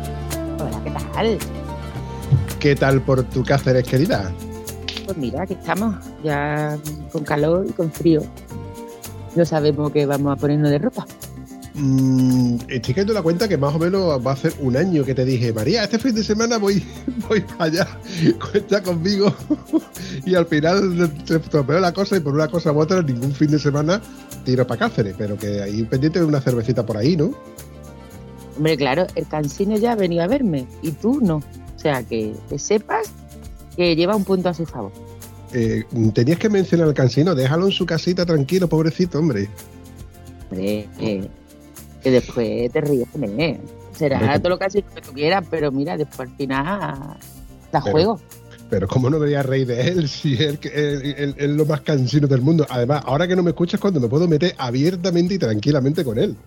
¿qué tal? ¿qué tal por tu Cáceres querida? Pues mira, aquí estamos, ya con calor y con frío. No sabemos qué vamos a ponernos de ropa. Mm, estoy cayendo la cuenta que más o menos va a ser un año que te dije, María, este fin de semana voy, voy para allá, cuenta conmigo. y al final se estropeó la cosa y por una cosa u otra ningún fin de semana tiro para Cáceres, pero que ahí pendiente de una cervecita por ahí, ¿no? Hombre, claro, el cansino ya ha venido a verme y tú no. O sea, que, que sepas que lleva un punto a su favor. Eh, tenías que mencionar al cansino, déjalo en su casita tranquilo, pobrecito, hombre. Hombre, que, que después te ríes con él. Será todo lo que así que tú quieras, pero mira, después al final da Pero- juego. Pero cómo no me voy a reír de él si es lo más cansino del mundo. Además, ahora que no me escuchas, cuando me puedo meter abiertamente y tranquilamente con él.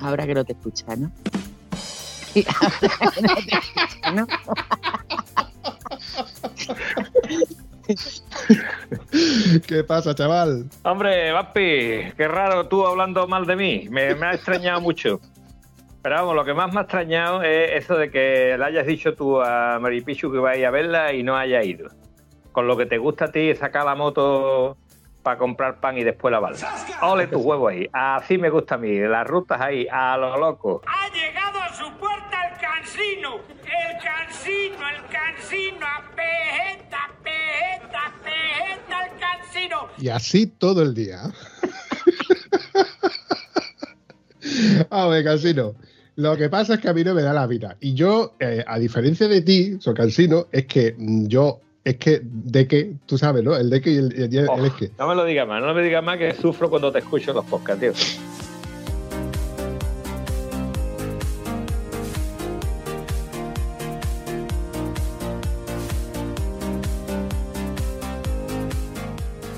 Ahora que no te escuchas, ¿no? Y ahora que no te escuchas, ¿no? ¿Qué pasa, chaval? Hombre, Vapi, qué raro tú hablando mal de mí. Me, me ha extrañado mucho. Pero vamos, lo que más me ha extrañado es eso de que le hayas dicho tú a Maripichu que vaya a verla y no haya ido. Con lo que te gusta a ti sacar la moto para comprar pan y después lavarla. Ole tu huevo ahí. Así me gusta a mí. Las rutas ahí, a lo loco. Ha llegado a su puerta el cansino. El cansino, el cansino. Pejeta, pejeta, pejeta, el cansino. Y así todo el día. A ver, Cansino. Lo que pasa es que a mí no me da la vida. Y yo, eh, a diferencia de ti, soy Cansino, es que mm, yo, es que, de que, tú sabes, ¿no? El de que y el, el- el Oh, es que. no me lo digas más, no me digas más que sufro cuando te escucho los podcasts, tío.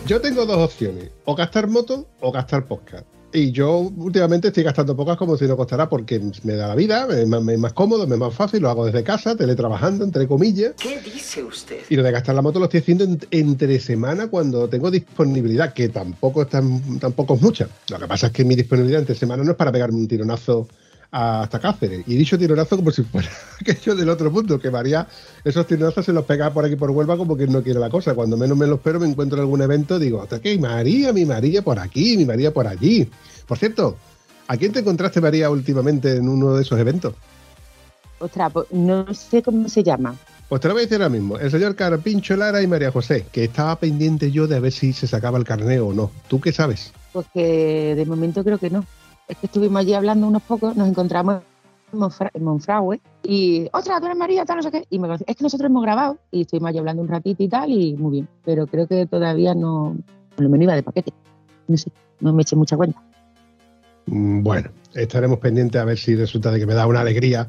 Yo tengo dos opciones, o gastar moto o gastar podcast. Y yo últimamente estoy gastando podcast como si no costara porque me da la vida, me, me- me es más cómodo, me es más fácil, lo hago desde casa, teletrabajando, entre comillas. ¿Qué dice usted? Y lo de gastar la moto lo estoy haciendo en- entre semana cuando tengo disponibilidad, que tampoco es, tan- tampoco es mucha. Lo que pasa es que mi disponibilidad entre semana no es para pegarme un tironazo hasta Cáceres. Y dicho tironazo como si fuera aquello del otro mundo, que María esos tironazos se los pega por aquí por Huelva como que no quiere la cosa. Cuando menos me lo espero me encuentro en algún evento, digo, hasta que María, mi María por aquí, mi María por allí. Por cierto, ¿a quién te encontraste, María, últimamente en uno de esos eventos? Ostras, pues no sé cómo se llama. Pues te lo voy a decir ahora mismo. El señor Carpincho Lara y María José, que estaba pendiente yo de ver si se sacaba el carneo o no. ¿Tú qué sabes? Pues que de momento creo que no. Estuvimos allí hablando unos pocos, nos encontramos en, Monfra- en Monfragüe y, ostras, tú eres María, tal, no sé qué. Y me conocí. Es que nosotros hemos grabado y estuvimos allí hablando un ratito y tal, y muy bien. Pero creo que todavía no, por lo menos iba de paquete. No sé, no me eché mucha cuenta. Mm, Bueno, estaremos pendientes a ver si resulta de que me da una alegría.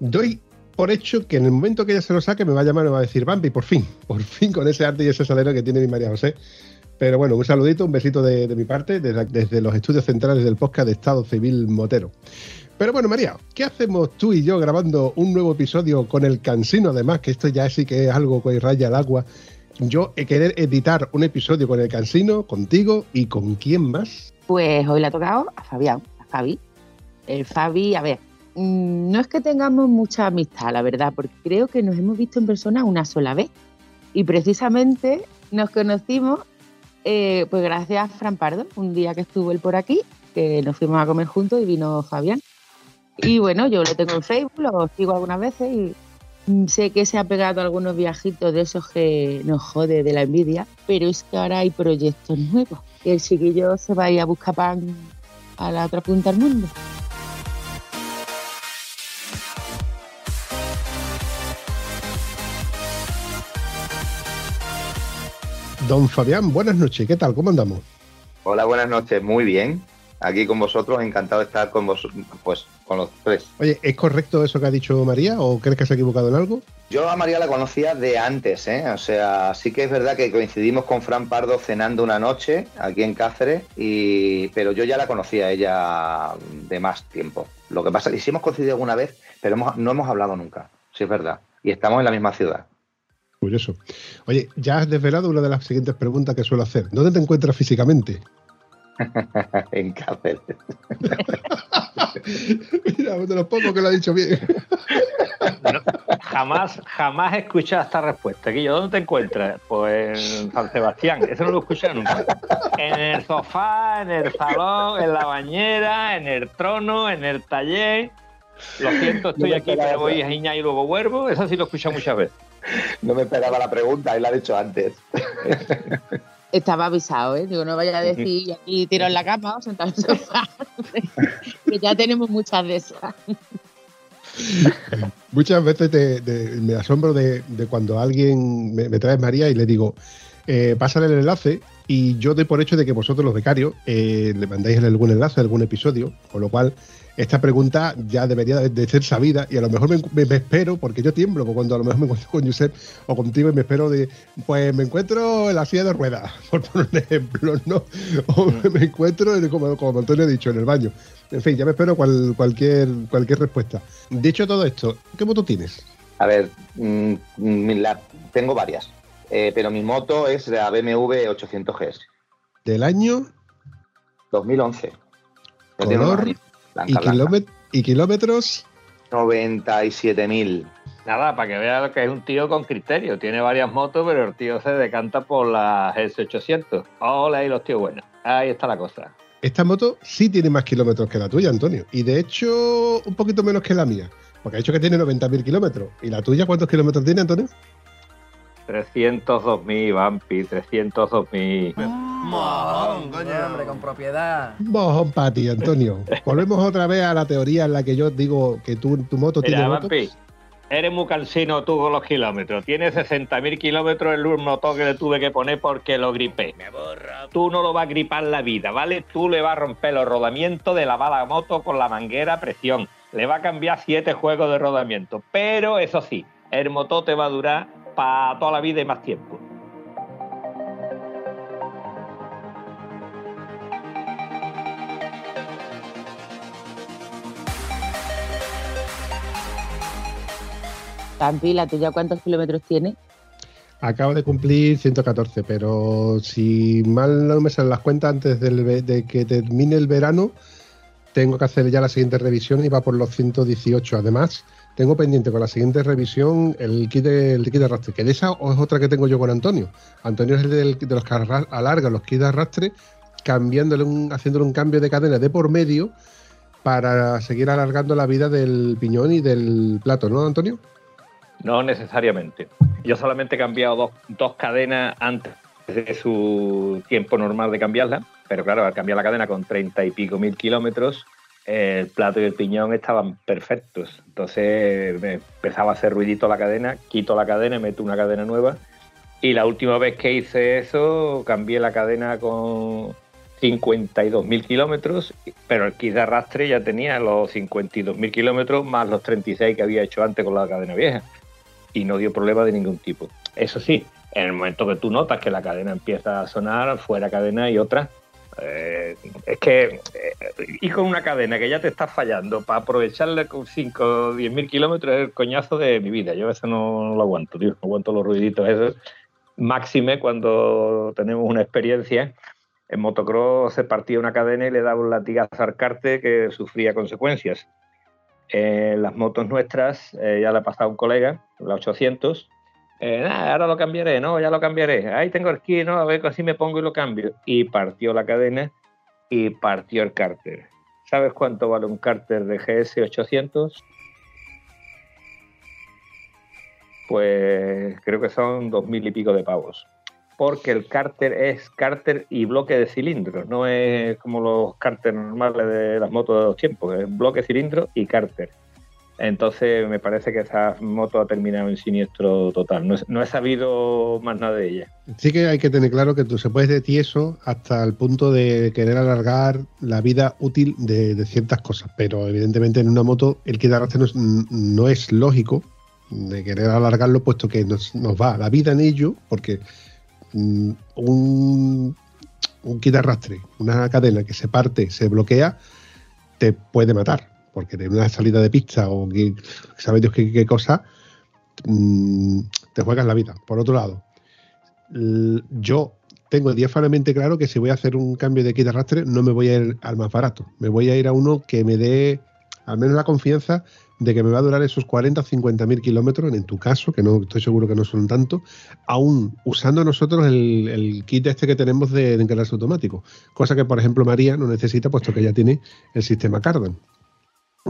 Doy por hecho que en el momento que ella se lo saque me va a llamar y me va a decir, Bambi, por fin, por fin con ese arte y ese salero que tiene mi María José. Pero bueno, un saludito, un besito de, de mi parte desde, desde los estudios centrales del podcast de Estado Civil Motero. Pero bueno, María, ¿qué hacemos tú y yo grabando un nuevo episodio con el cansino? Además, que esto ya sí que es algo que raya al agua. Yo he querer editar un episodio con el cansino, contigo y con quién más. Pues hoy le ha tocado a Fabián, a Fabi. El Fabi, a ver, mm, no es que tengamos mucha amistad, la verdad, porque creo que nos hemos visto en persona una sola vez. Y precisamente nos conocimos, eh, pues gracias a Fran Pardo, un día que estuvo él por aquí, que nos fuimos a comer juntos y vino Fabián. Y bueno, yo lo tengo en Facebook, lo sigo algunas veces y sé que se ha pegado algunos viajitos de esos que nos jode de la envidia, pero es que ahora hay proyectos nuevos. El chiquillo se va a ir a buscar pan a la otra punta del mundo. Don Fabián, buenas noches, ¿qué tal? ¿Cómo andamos? Hola, buenas noches. Muy bien. aquí con vosotros, encantado de estar con vos, pues con los tres. Oye, ¿es correcto eso que ha dicho María o crees que se ha equivocado en algo? Yo a María la conocía de antes, ¿eh? O sea, sí que es verdad que coincidimos con Fran Pardo cenando una noche aquí en Cáceres, y... pero yo ya la conocía ella de más tiempo. Lo que pasa es que sí hemos coincidido alguna vez, pero hemos- no hemos hablado nunca, sí es verdad. Y estamos en la misma ciudad. Curioso. Oye, ya has desvelado una de las siguientes preguntas que suelo hacer. ¿Dónde te encuentras físicamente? en Cáceres. Mira, de los pocos que lo ha dicho bien. Jamás, jamás he escuchado esta respuesta. Guillo, ¿dónde te encuentras? Pues en San Sebastián. Eso no lo he escuchado nunca. En el sofá, en el salón, en la bañera, en el trono, en el taller. Lo siento, estoy No aquí, pero voy a giñar y luego vuelvo. Eso sí lo he escuchado muchas veces. No me esperaba la pregunta, él la ha dicho antes. Estaba avisado, ¿eh? Digo, no vaya a decir aquí tiro en la cama o sentado en el sofá. que ya tenemos muchas de esas. Muchas veces te- te- me asombro de, de cuando alguien me, me trae María y le digo, eh, pásale el enlace y yo doy por hecho de que vosotros los becarios eh, le mandáis algún enlace, algún episodio, con lo cual esta pregunta ya debería de, ser sabida y a lo mejor me, me- me espero, porque yo tiemblo cuando a lo mejor me encuentro con Josep o contigo y me espero de, pues me encuentro en la silla de ruedas, por poner un ejemplo, ¿no? O me encuentro, en- como, como Antonio ha dicho, en el baño. En fin, ya me espero cual- cualquier, cualquier respuesta. Dicho todo esto, ¿qué moto tienes? A ver, mm, mm, la- tengo varias, eh, pero mi moto es la BMW 800GS, ¿Del año 2011. Ya tiene Color unos años. Blanca, y, blanca. kilómet- y kilómetros? 97.000. Nada, para que vea que es un tío con criterio. Tiene varias motos, pero el tío se decanta por la S800. Hola, ahí los tíos buenos. Ahí está la cosa. Esta moto sí tiene más kilómetros que la tuya, Antonio. Y de hecho, un poquito menos que la mía. Porque ha dicho que tiene 90.000 kilómetros. ¿Y la tuya cuántos kilómetros tiene, Antonio? 302.000, Vampi, 302.000. Mojón, coño. Hombre, con propiedad. Mojón para ti, Antonio. Volvemos otra vez a la teoría en la que yo digo que tu, tu moto tiene Mira, moto. Vampi, eres muy cansino tú con los kilómetros. Tienes 60.000 kilómetros el motor que le tuve que poner porque lo gripé. Tú no lo vas a gripar la vida, ¿vale? Tú le vas a romper los rodamientos de la bala moto con la manguera a presión. Le va a cambiar siete juegos de rodamiento. Pero eso sí, el motor te va a durar para toda la vida y más tiempo. Tampi, ¿la tuya cuántos kilómetros tiene? Acaba de cumplir 114, pero si mal no me salen las cuentas, antes de que termine el verano, tengo que hacer ya la siguiente revisión y va por los 118. Además, tengo pendiente con la siguiente revisión el kit de, el kit de arrastre, que de esa es otra que tengo yo con Antonio. Antonio es el de los que alarga los kits de arrastre, cambiándole un, haciéndole un cambio de cadena de por medio para seguir alargando la vida del piñón y del plato, ¿no, Antonio? No necesariamente. Yo solamente he cambiado dos, dos cadenas antes de su tiempo normal de cambiarla, pero claro, al cambiar la cadena con treinta y pico mil kilómetros, el plato y el piñón estaban perfectos. Entonces me empezaba a hacer ruidito la cadena, quito la cadena y meto una cadena nueva. Y la última vez que hice eso, cambié la cadena con 52.000 kilómetros, pero el kit de arrastre ya tenía los 52.000 kilómetros más los 36 que había hecho antes con la cadena vieja y no dio problema de ningún tipo. Eso sí, en el momento que tú notas que la cadena empieza a sonar, fuera cadena y otra, eh, es que eh, ir con una cadena que ya te está fallando para aprovecharla con 5 o 10 mil kilómetros es el coñazo de mi vida. Yo eso no, no lo aguanto, tío. No aguanto los ruiditos. Máxime cuando tenemos una experiencia. En motocross se partía una cadena y le daba un latigazo al cárter que sufría consecuencias. En las motos nuestras, eh, ya le ha pasado un colega, la 800, eh, "Nah, ahora lo cambiaré, no, ya lo cambiaré. Ahí tengo el kit, no, a ver, así me pongo y lo cambio. Y partió la cadena y partió el cárter. ¿Sabes cuánto vale un cárter de GS 800? Pues creo que son dos mil y pico de pavos. Porque el cárter es cárter y bloque de cilindros, no es como los cárteres normales de las motos de los tiempos, es bloque, cilindro y cárter. Entonces me parece que esa moto ha terminado en siniestro total. No, he sabido más nada de ella. Sí que hay que tener claro que tú se puedes de tieso hasta el punto de querer alargar la vida útil de, ciertas cosas, pero evidentemente en una moto el de arrastre no es, lógico de querer alargarlo puesto que nos, va la vida en ello porque mm, un, un kit de arrastre, una cadena que se parte, se bloquea, te puede matar porque de una salida de pista o que sabe Dios qué, cosa, mm, te juegas la vida. Por otro lado, yo tengo diáfanamente claro que si voy a hacer un cambio de kit de arrastre, no me voy a ir al más barato. Me voy a ir a uno que me dé al menos la confianza de que me va a durar esos 40 o 50 mil kilómetros, en tu caso, que no estoy seguro que no son tanto, aún usando nosotros el, kit este que tenemos de, de automático. Cosa que, por ejemplo, María no necesita, puesto que ya tiene el sistema Cardan.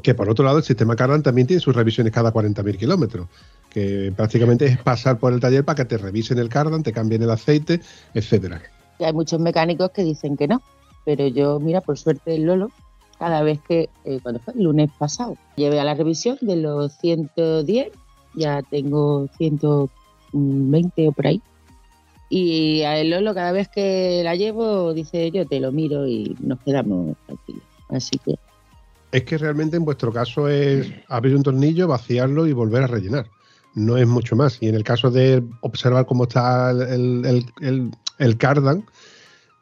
Que por otro lado, el sistema Cardan también tiene sus revisiones cada 40.000 kilómetros, que prácticamente es pasar por el taller para que te revisen el Cardan, te cambien el aceite, etcétera. Y hay muchos mecánicos que dicen que no, pero yo, mira, por suerte el Lolo, cada vez que, eh, cuando fue el lunes pasado, llevé a la revisión de los 110, ya tengo 120 o por ahí. Y a el Lolo, cada vez que la llevo, dice yo te lo miro y nos quedamos tranquilos. Así que es que realmente en vuestro caso es abrir un tornillo, vaciarlo y volver a rellenar. No es mucho más. Y en el caso de observar cómo está el, el, cardan,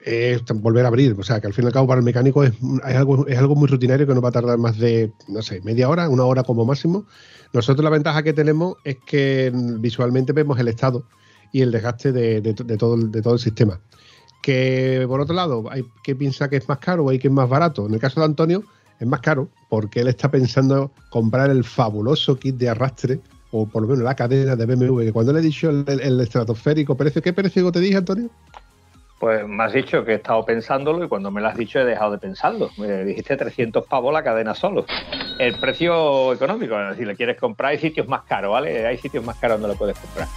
es volver a abrir. O sea, que al fin y al cabo para el mecánico es, algo, es algo muy rutinario que no va a tardar más de, no sé, media hora, una hora como máximo. Nosotros la ventaja que tenemos es que visualmente vemos el estado y el desgaste de, todo, de todo el sistema. Que por otro lado, hay que piensa que es más caro o hay que es más barato. En el caso de Antonio, es más caro porque él está pensando comprar el fabuloso kit de arrastre o por lo menos la cadena de BMW, que cuando le he dicho el, estratosférico precio, ¿qué precio te dije, Antonio? Pues me has dicho que he estado pensándolo y cuando me lo has dicho he dejado de pensarlo. Me dijiste 300 pavos la cadena solo. El precio económico, si le quieres comprar hay sitios más caros, ¿vale? Hay sitios más caros donde lo puedes comprar.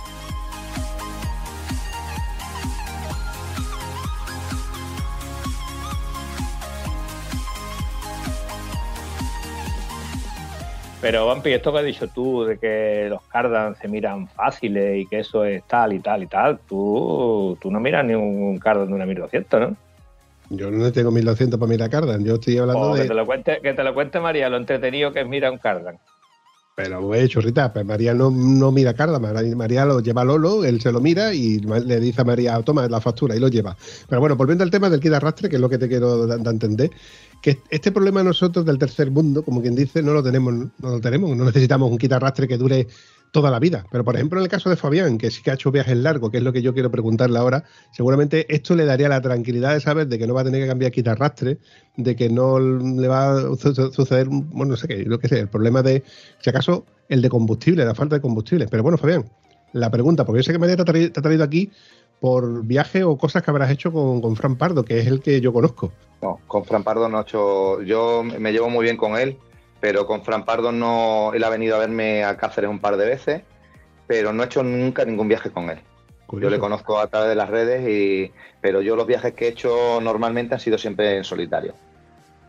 Pero, Vampi, esto que has dicho tú de que los cardan se miran fáciles y que eso es tal y tal y tal, tú, tú no miras ni un cardan de una 1200, ¿no? Yo no tengo 1200 para mirar cardan, yo estoy hablando de... Que te, lo cuente, que te lo cuente María, lo entretenido que es mirar un cardan. Pero, güey, chorrita, pues María no, no mira cardan, María lo lleva a Lolo, él se lo mira y le dice a María, toma la factura y lo lleva. Pero bueno, volviendo al tema del kit arrastre, que es lo que te quiero dar a entender, que este problema nosotros del tercer mundo, como quien dice, no lo tenemos, no lo tenemos, no necesitamos un kit arrastre que dure toda la vida. Pero por ejemplo, en el caso de Fabián, que sí que ha hecho viajes largos, que es lo que yo quiero preguntarle ahora, seguramente esto le daría la tranquilidad de saber de que no va a tener que cambiar kit arrastre, de que no le va a suceder, bueno, no sé qué, lo que sé, el problema de, si acaso, el de combustible, la falta de combustible. Pero bueno, Fabián, la pregunta, porque yo sé que María te ha traído aquí por viaje o cosas que habrás hecho con, con, Fran Pardo, que es el que yo conozco. No, con Fran Pardo no he hecho. Yo me llevo muy bien con él, pero con Fran Pardo no. Él ha venido a verme a Cáceres un par de veces, pero no he hecho nunca ningún viaje con él. Yo le conozco a través de las redes, y, pero yo los viajes que he hecho normalmente han sido siempre en solitario.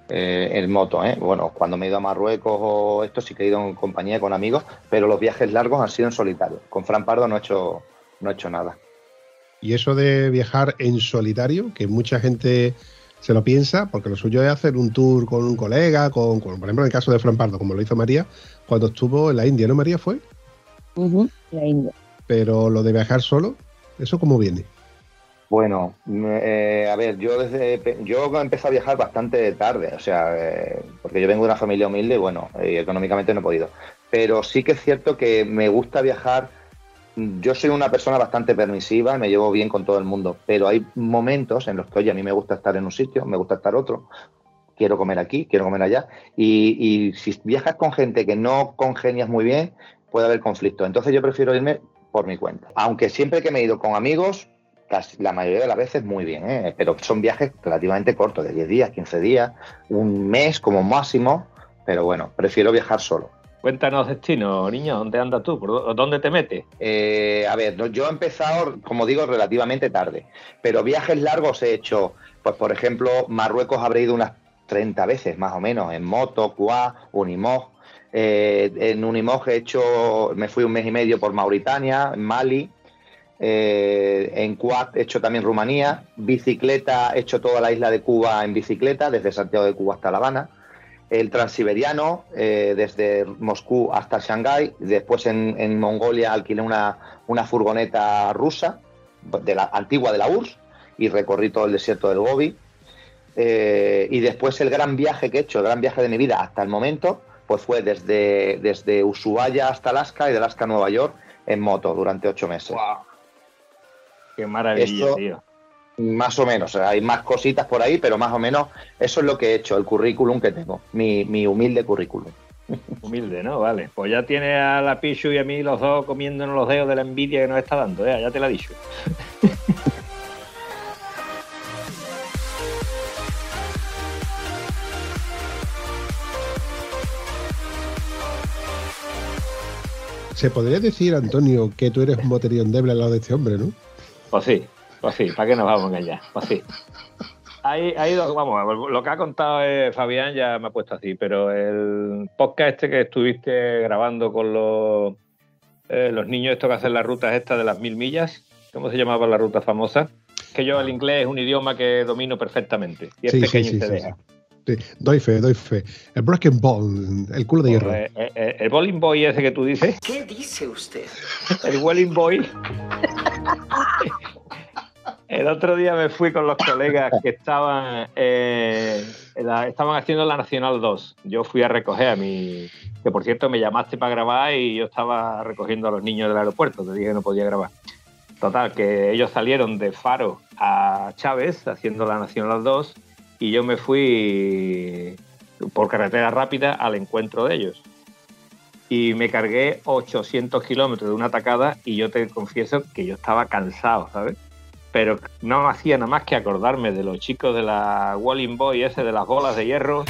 Eh, en moto, ¿eh? Bueno, cuando me he ido a Marruecos o esto sí que he ido en compañía con amigos, pero los viajes largos han sido en solitario. Con Fran Pardo no he hecho, no he hecho nada. Y eso de viajar en solitario, que mucha gente se lo piensa, porque lo suyo es hacer un tour con un colega, con, por ejemplo, en el caso de Fran Pardo, como lo hizo María, cuando estuvo en la India, ¿no, María? ¿Fue? la India. Pero lo de viajar solo, ¿eso cómo viene? Bueno, eh, a ver, yo desde yo empecé a viajar bastante tarde, o sea, eh, porque yo vengo de una familia humilde y bueno, económicamente no he podido. Pero sí que es cierto que me gusta viajar yo soy una persona bastante permisiva y me llevo bien con todo el mundo, pero hay momentos en los que, oye, a mí me gusta estar en un sitio, me gusta estar otro, quiero comer aquí, quiero comer allá, y, si viajas con gente que no congenias muy bien, puede haber conflicto. Entonces yo prefiero irme por mi cuenta. Aunque siempre que me he ido con amigos, casi la mayoría de las veces muy bien, ¿eh? pero son viajes relativamente cortos, de 10 días, 15 días, un mes como máximo, pero bueno, prefiero viajar solo. Cuéntanos, destino, niño, ¿dónde andas tú? ¿Por ¿Dónde te metes? Eh, a ver, yo he empezado, como digo, relativamente tarde, pero viajes largos he hecho, pues por ejemplo, Marruecos habré ido unas 30 veces más o menos, en moto, quad, unimog. Eh, en Unimog he hecho, me fui un mes y medio por Mauritania, en Mali. Eh, en Quad he hecho también Rumanía. Bicicleta, he hecho toda la isla de Cuba en bicicleta, desde Santiago de Cuba hasta La Habana. El transiberiano, eh, desde Moscú hasta Shanghái. Después en, en Mongolia alquilé una, una furgoneta rusa, de la antigua de la URSS, y recorrí todo el desierto del Gobi. Eh, y después el gran viaje que he hecho, el gran viaje de mi vida hasta el momento, pues fue desde, desde Ushuaia hasta Alaska y de Alaska a Nueva York en moto durante ocho meses. Wow. Qué maravilla, Esto- tío. Más o menos, hay más cositas por ahí, pero más o menos eso es lo que he hecho, el currículum que tengo, mi, mi humilde currículum. Humilde, ¿no? Vale. Pues ya tiene a la Pichu y a mí los dos comiéndonos los dedos de la envidia que nos está dando, ¿eh? Ya te la he dicho. Se podría decir, Antonio, que tú eres un moterío endeble al lado de este hombre, ¿no? Pues sí, pues sí, ¿para qué nos vamos a engañar? Pues sí. Hay, hay dos, vamos, lo que ha contado eh, Fabián ya me ha puesto así, pero el podcast este que estuviste grabando con los, eh, los niños estos que hacen las rutas estas de las mil millas, ¿cómo se llamaba la ruta famosa? Que yo el inglés es un idioma que domino perfectamente y es Sí, sí, pequeño sí, y se sí, deja. Sí, doy fe, doy fe. El Broken Bone, el culo de hierro. Pues, eh, eh, el bowling boy ese que tú dices, ¿Qué dice usted? el Welling Boy. El otro día me fui con los colegas que estaban eh, estaban haciendo la Nacional 2. Yo fui a recoger a mi. Que por cierto me llamaste para grabar y yo estaba recogiendo a los niños del aeropuerto. Te dije que no podía grabar. Total, que ellos salieron de Faro a Chávez haciendo la Nacional 2 y yo me fui por carretera rápida al encuentro de ellos y me cargué 800 kilómetros de una tacada y yo te confieso que yo estaba cansado, ¿sabes? Pero no hacía nada más que acordarme de los chicos de la Walling Boy ese de las bolas de hierro.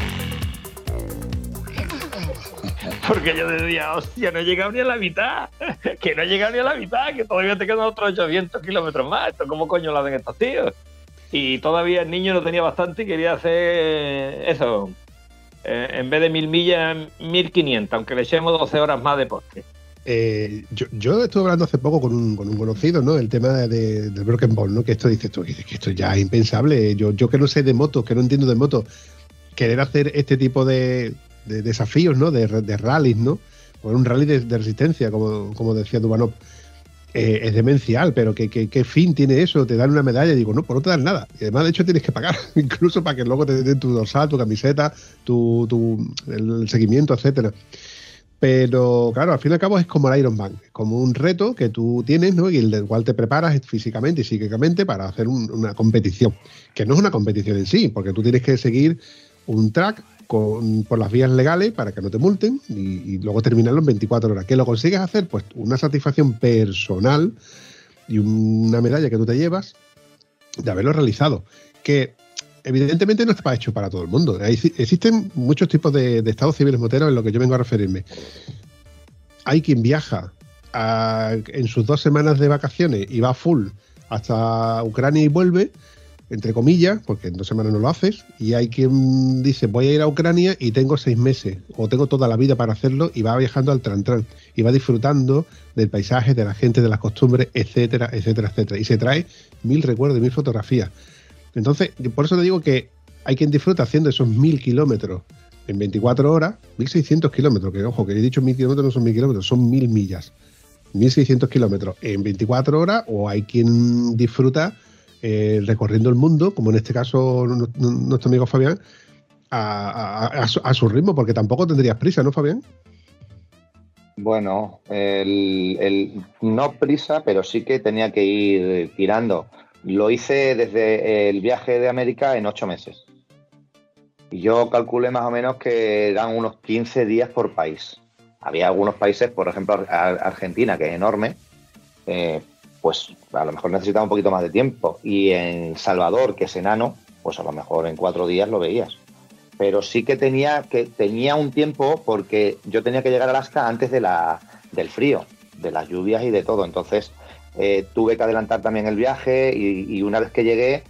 Porque yo decía, hostia, no he llegado ni a la mitad, que no he llegado ni a la mitad, que todavía te quedan otros 800 kilómetros más. ¿Esto cómo coño lo hacen estos tíos? Y todavía el niño no tenía bastante y quería hacer eso, eh, en vez de mil millas, 1500, aunque le echemos 12 horas más de postre. Eh, yo, yo estuve hablando hace poco con un, con un conocido, ¿no? El tema de- del Broken Ball, ¿no? Que esto dices tú, que, esto ya es impensable. Yo, yo que no sé de motos, que no entiendo de motos, querer hacer este tipo de, de desafíos, ¿no? De, de rallies, ¿no? O un rally de, resistencia, como, como decía Dubanov. Eh, es demencial, pero ¿qué, qué, fin tiene eso? Te dan una medalla digo, no, pues no te dan nada. Y además, de hecho, tienes que pagar, incluso para que luego te den tu dorsal, tu camiseta, tu, tu el seguimiento, etcétera. Pero claro, al fin y al cabo es como el Ironman, es como un reto que tú tienes, ¿no? Y el del cual te preparas físicamente y psíquicamente para hacer un- una competición, que no es una competición en sí, porque tú tienes que seguir un track con, por las vías legales para que no te multen y, luego terminarlo en 24 horas. ¿Que lo consigues hacer? Pues una satisfacción personal y una medalla que tú te llevas de haberlo realizado. Que evidentemente no está hecho para todo el mundo. Existen muchos tipos de, estados civiles moteros en lo que yo vengo a referirme. Hay quien viaja en sus dos semanas de vacaciones y va full hasta Ucrania y vuelve, entre comillas, porque en dos semanas no lo haces, y hay quien dice voy a ir a Ucrania y tengo seis meses o tengo toda la vida para hacerlo y va viajando al tran tran y va disfrutando del paisaje, de la gente, de las costumbres, etcétera, etcétera, etcétera. Y se trae mil recuerdos, mil fotografías. Entonces, por eso te digo que hay quien disfruta haciendo esos mil kilómetros en 24 horas, 1600 kilómetros, que ojo, que he dicho mil kilómetros no son mil kilómetros, son mil millas. 1600 kilómetros en 24 horas, o hay quien disfruta eh, recorriendo el mundo, como en este caso nu- nu- nuestro amigo Fabián, a, su, ritmo, porque tampoco tendrías prisa, ¿no, Fabián? Bueno, el- no prisa, pero sí que tenía que ir tirando. Lo hice desde el viaje de América en ocho meses. Y yo calculé más o menos que eran unos 15 días por país. Había algunos países, por ejemplo Ar- Ar- Argentina, que es enorme, eh, pues a lo mejor necesitaba un poquito más de tiempo. Y en Salvador, que es enano, pues a lo mejor en cuatro días lo veías. Pero sí que tenía, que tenía un tiempo porque yo tenía que llegar a Alaska antes de la, del frío, de las lluvias y de todo. Entonces eh, tuve que adelantar también el viaje y, una vez que llegué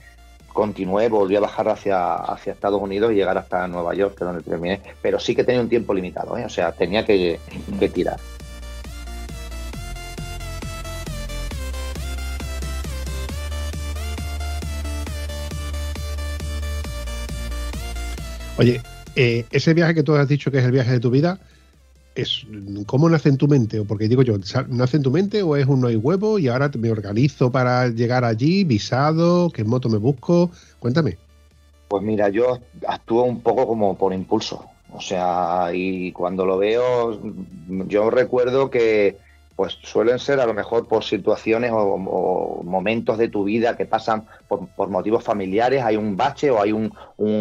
continué, volví a bajar hacia, hacia Estados Unidos y llegar hasta Nueva York, que es donde terminé. Pero sí que tenía un tiempo limitado, ¿eh? o sea, tenía que, que tirar. Oye, eh, ese viaje que tú has dicho que es el viaje de tu vida, es ¿cómo nace en tu mente? O porque digo yo, ¿nace en tu mente o es un no hay huevo y ahora me organizo para llegar allí, visado, qué moto me busco? Cuéntame. Pues mira, yo actúo un poco como por impulso. O sea, y cuando lo veo, yo recuerdo que pues suelen ser a lo mejor por situaciones o, momentos de tu vida que pasan por, motivos familiares, hay un bache o hay un,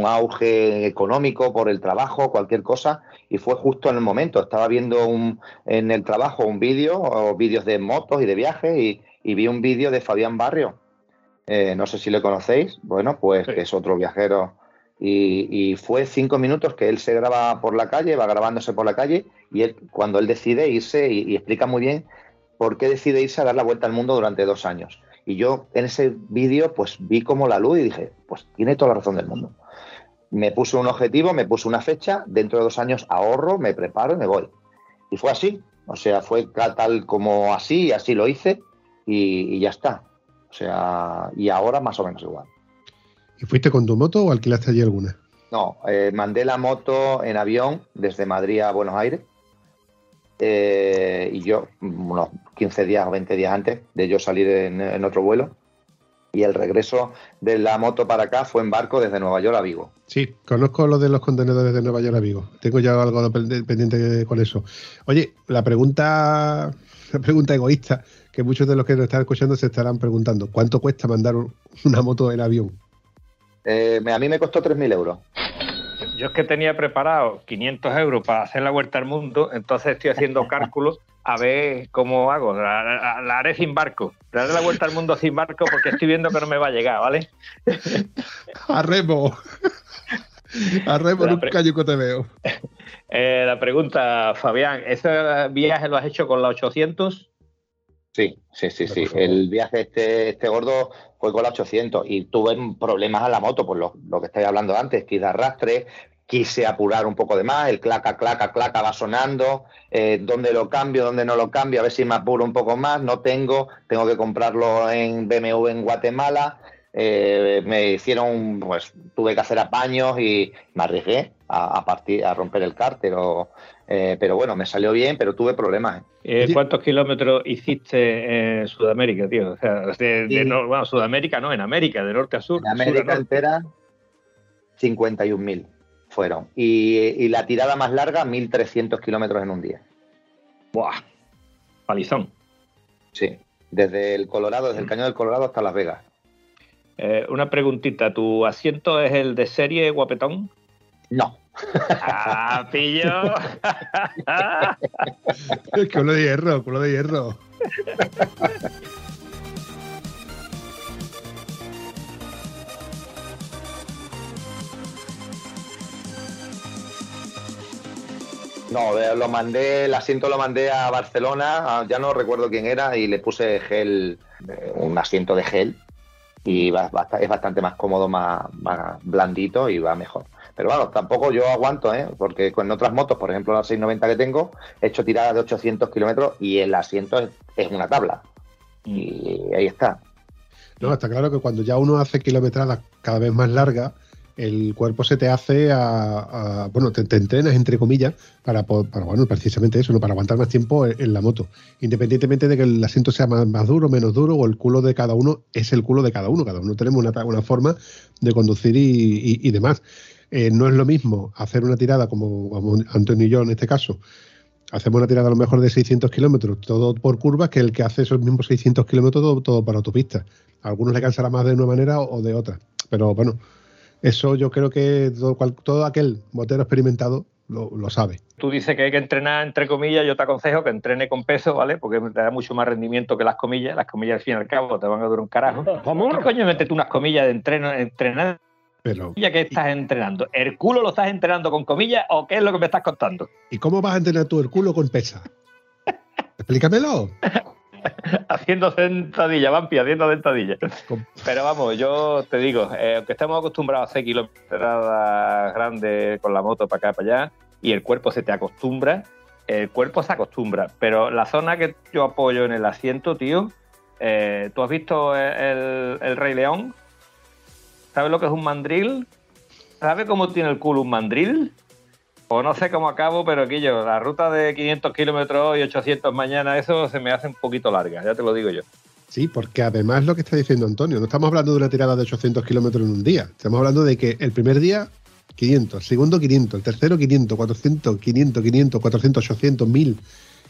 auge económico por el trabajo, cualquier cosa, y fue justo en el momento. Estaba viendo un, en el trabajo un vídeo, o vídeos de motos y de viajes, y, vi un vídeo de Fabián Barrio. Eh, no sé si le conocéis, bueno, pues es otro viajero. Y, fue cinco minutos que él se graba por la calle, va grabándose por la calle, y él, cuando él decide irse y, explica muy bien por qué decide irse a dar la vuelta al mundo durante dos años. Y yo en ese vídeo pues vi como la luz y dije, pues tiene toda la razón del mundo. Me puse un objetivo, me puse una fecha, dentro de dos años ahorro, me preparo y me voy. Y fue así, o sea, fue tal como así, así lo hice y, ya está. O sea, y ahora más o menos igual. ¿Y fuiste con tu moto o alquilaste allí alguna? No, eh, mandé la moto en avión desde Madrid a Buenos Aires eh, y yo, unos 15 días o 20 días antes de yo salir en, otro vuelo. Y el regreso de la moto para acá fue en barco desde Nueva York a Vigo. Sí, conozco lo de los contenedores de Nueva York a Vigo. Tengo ya algo pendiente con eso. Oye, la pregunta, la pregunta egoísta que muchos de los que nos están escuchando se estarán preguntando: ¿cuánto cuesta mandar una moto en avión? Eh, a mí me costó 3.000 euros yo es que tenía preparado 500 euros para hacer la vuelta al mundo, entonces estoy haciendo cálculos a ver cómo hago. La, haré sin barco. Le haré la vuelta al mundo sin barco porque estoy viendo que no me va a llegar, ¿vale? a remo. A remo, nunca yo te veo. Eh, la pregunta, Fabián, ¿ese viaje lo has hecho con la 800? Sí, sí, sí, sí. El viaje este, este gordo fue con la 800 y tuve problemas a la moto, por lo, que estáis hablando antes, que de arrastre, quise apurar un poco de más, el claca, claca, claca va sonando, eh, dónde lo cambio, dónde no lo cambio, a ver si me apuro un poco más, no tengo, tengo que comprarlo en BMW en Guatemala, eh, me hicieron, pues tuve que hacer apaños y me arriesgué a, partir, a romper el cárter o eh, pero bueno, me salió bien, pero tuve problemas. ¿eh? Eh, ¿Cuántos kilómetros hiciste en Sudamérica, tío? O sea, de, bueno, Sudamérica no, en América, de norte a sur. En América entera, 51.000 fueron. Y, la tirada más larga, 1.300 kilómetros en un día. ¡Buah! Palizón. Sí, desde el Colorado, desde el Cañón del Colorado hasta Las Vegas. una preguntita, ¿tu asiento es el de serie guapetón? No. Ah, pillo. culo de hierro, culo de hierro. No, lo mandé, el asiento lo mandé a Barcelona, ya no recuerdo quién era, y le puse gel, eh, un asiento de gel, y es bastante más cómodo, más blandito y va mejor. Pero bueno, tampoco yo aguanto, ¿eh? porque con otras motos, por ejemplo la 690 que tengo, he hecho tiradas de 800 kilómetros y el asiento es, una tabla. Y ahí está. No, está claro que cuando ya uno hace kilometradas cada vez más largas, el cuerpo se te hace a, bueno, te, entrenas entre comillas para, para, bueno, precisamente eso, ¿no? para aguantar más tiempo en, la moto. Independientemente de que el asiento sea más, duro, menos duro, o el culo de cada uno es el culo de cada uno. Cada uno tenemos una, forma de conducir y, demás. Eh, no es lo mismo hacer una tirada como, Antonio y yo en este caso. Hacemos una tirada a lo mejor de 600 kilómetros, todo por curvas, que el que hace esos mismos 600 kilómetros todo, todo para autopista. A algunos le cansará más de una manera o de otra. Pero bueno, eso yo creo que todo, todo aquel motero experimentado lo, lo, sabe. Tú dices que hay que entrenar entre comillas, yo te aconsejo que entrene con peso, ¿vale? Porque te da mucho más rendimiento que las comillas. Las comillas al fin y al cabo te van a durar un carajo. ¿Cómo? ¿Qué coño métete unas comillas de entreno, entrenar ¿Ya que estás entrenando? ¿El culo lo estás entrenando con comillas o qué es lo que me estás contando? ¿Y cómo vas a entrenar tú el culo con pesa? Explícamelo. haciendo sentadilla, vampi, haciendo sentadilla. Pero vamos, yo te digo, eh, aunque estamos acostumbrados a hacer kilómetros grandes con la moto para acá para allá, y el cuerpo se te acostumbra, el cuerpo se acostumbra. Pero la zona que yo apoyo en el asiento, tío, eh, ¿tú has visto el, el Rey León? ¿Sabes lo que es un mandril? ¿Sabes cómo tiene el culo un mandril? O no sé cómo acabo, pero yo, la ruta de 500 kilómetros y 800 mañana, eso se me hace un poquito larga, ya te lo digo yo. Sí, porque además lo que está diciendo Antonio, no estamos hablando de una tirada de 800 kilómetros en un día, estamos hablando de que el primer día 500, segundo 500, el tercero 500, 400, 500, 500, 400, 800, 1000,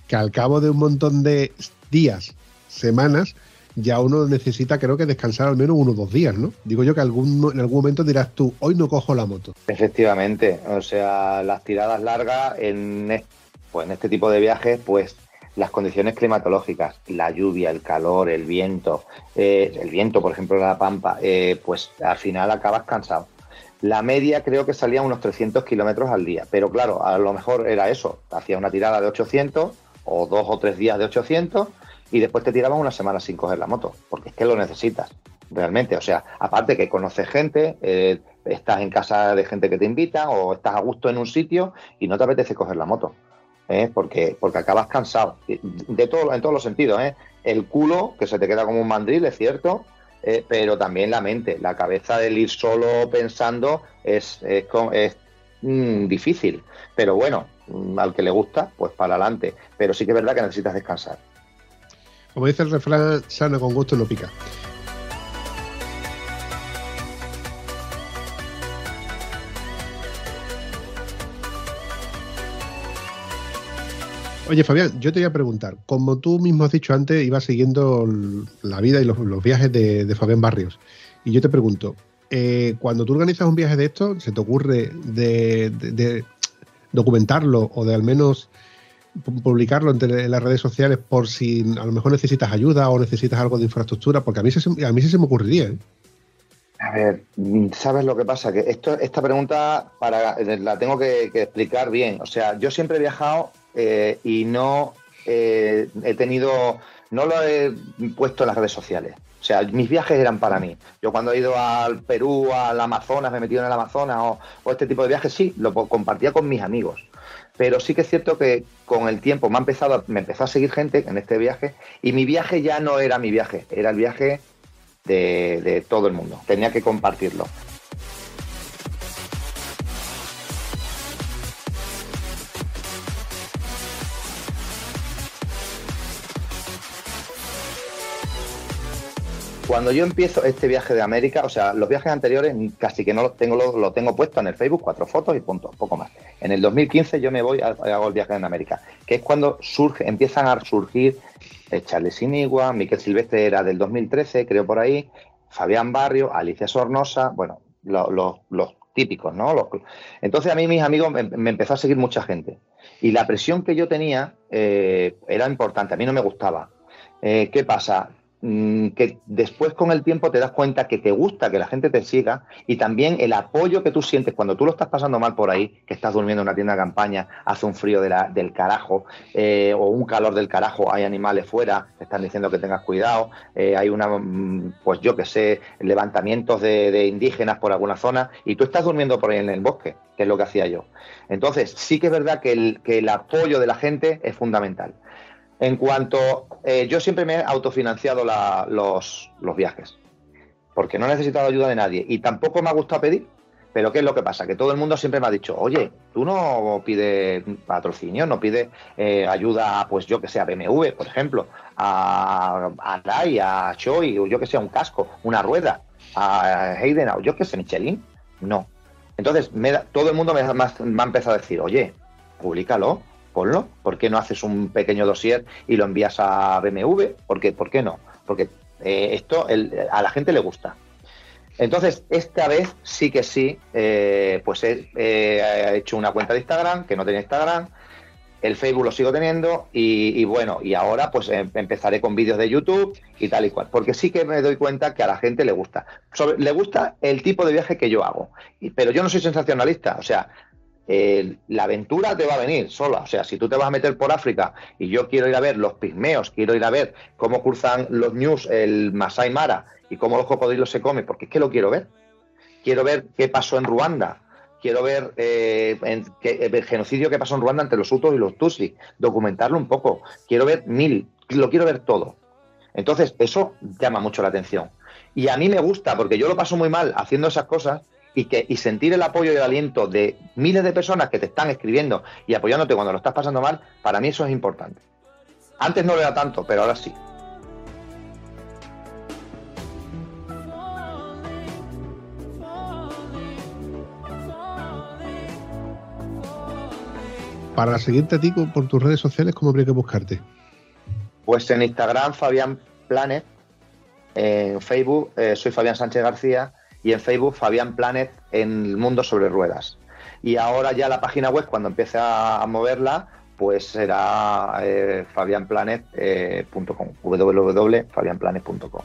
que al cabo de un montón de días, semanas, ya uno necesita, creo que descansar al menos uno o dos días, ¿no? Digo yo que algún, en algún momento dirás tú, hoy no cojo la moto. Efectivamente, o sea, las tiradas largas en, pues en este tipo de viajes, pues las condiciones climatológicas, la lluvia, el calor, el viento, eh, el viento, por ejemplo, en la pampa, eh, pues al final acabas cansado. La media creo que salía unos 300 kilómetros al día, pero claro, a lo mejor era eso, hacía una tirada de 800 o dos o tres días de 800 y después te tirabas una semana sin coger la moto, porque es que lo necesitas realmente. O sea, aparte que conoces gente, eh, estás en casa de gente que te invita o estás a gusto en un sitio y no te apetece coger la moto. ¿eh? Porque, porque acabas cansado. De todo, en todos los sentidos. ¿eh? El culo, que se te queda como un mandril, es cierto, pero también la mente. La cabeza del ir solo pensando es, es, es mm, difícil. Pero bueno, mm, al que le gusta, pues para adelante. Pero sí que es verdad que necesitas descansar. Como dice el refrán, sano con gusto no pica. Oye, Fabián, yo te voy a preguntar, como tú mismo has dicho antes, ibas siguiendo la vida y los, viajes de, Fabián Barrios. Y yo te pregunto, eh, cuando tú organizas un viaje de esto, ¿se te ocurre de documentarlo o de al menos publicarlo en, las redes sociales por si a lo mejor necesitas ayuda o necesitas algo de infraestructura, porque a mí, a mí se me ocurriría. ¿eh? A ver, ¿sabes lo que pasa? Que esto, esta pregunta para, la tengo que, explicar bien. O sea, yo siempre he viajado eh, y no eh, he tenido, no lo he puesto en las redes sociales. O sea, mis viajes eran para mí. Yo cuando he ido al Perú, al Amazonas, me he metido en el Amazonas o, o este tipo de viajes, sí, lo compartía con mis amigos. Pero sí que es cierto que con el tiempo me, ha empezado, me empezó a seguir gente en este viaje y mi viaje ya no era mi viaje, era el viaje de, de todo el mundo. Tenía que compartirlo. Cuando yo empiezo este viaje de América, o sea, los viajes anteriores casi que no los tengo, lo, tengo puesto en el Facebook, cuatro fotos y punto, poco más. En el 2015 yo me voy, a, hago el viaje en América, que es cuando surge, empiezan a surgir eh, Charles Sinigua, Miquel Silvestre era del 2013, creo por ahí, Fabián Barrio, Alicia Sornosa, bueno, los típicos, ¿no? entonces a mí mis amigos me, empezó a seguir mucha gente. Y la presión que yo tenía eh, era importante, a mí no me gustaba. Eh, ¿Qué pasa? Mm, que después con el tiempo te das cuenta que te gusta que la gente te siga y también el apoyo que tú sientes cuando tú lo estás pasando mal por ahí, que estás durmiendo en una tienda de campaña, hace un frío del carajo eh, o un calor del carajo, hay animales fuera, te están diciendo que tengas cuidado, eh, hay una, mm, pues yo que sé, levantamientos de, indígenas por alguna zona y tú estás durmiendo por ahí en el bosque, que es lo que hacía yo. Entonces, sí que es verdad que el, que el apoyo de la gente es fundamental. En cuanto, eh, yo siempre me he autofinanciado los, viajes, porque no he necesitado ayuda de nadie y tampoco me ha gustado pedir. Pero ¿qué es lo que pasa? Que todo el mundo siempre me ha dicho, oye, tú no pides patrocinio, no pides eh, ayuda, pues yo que sé, a BMW, por ejemplo, a, a Dai, a Choi, o yo que sé, un casco, una rueda, a Hayden, o yo que sé, Michelin. No. Entonces, todo el mundo me, me ha empezado a decir, oye, públicalo, ponlo. ¿Por qué no haces un pequeño dossier y lo envías a BMW? ¿Por qué, ¿Por qué no? Porque eh, esto a la gente le gusta. Entonces, esta vez sí que sí, eh, pues he, hecho una cuenta de Instagram, que no tenía Instagram, el Facebook lo sigo teniendo y, bueno, y ahora pues em, empezaré con vídeos de YouTube y tal y cual, porque sí que me doy cuenta que a la gente le gusta. le gusta el tipo de viaje que yo hago, pero yo no soy sensacionalista, o sea, eh, la aventura te va a venir sola. O sea, si tú te vas a meter por África y yo quiero ir a ver los pigmeos, quiero ir a ver cómo cruzan los news el Masai Mara y cómo los cocodrilos se comen, porque es que lo quiero ver. Quiero ver qué pasó en Ruanda. Quiero ver eh, el genocidio que pasó en Ruanda entre los Hutus y los Tutsi, documentarlo un poco. Quiero ver mil, lo quiero ver todo. Entonces, eso llama mucho la atención. Y a mí me gusta, porque yo lo paso muy mal haciendo esas cosas y, que, y sentir el apoyo y el aliento de miles de personas que te están escribiendo y apoyándote cuando lo estás pasando mal, para mí eso es importante. Antes no lo era tanto, pero ahora sí. Para seguirte a ti por tus redes sociales, ¿cómo habría que buscarte? Pues en Instagram, Fabián Planet. En Facebook, eh, soy Fabián Sánchez García. Y en Facebook, Fabián Planet en el mundo sobre ruedas. Y ahora ya la página web, cuando empiece a, moverla, pues será eh, fabianplanet.com, eh, www.fabianplanet.com.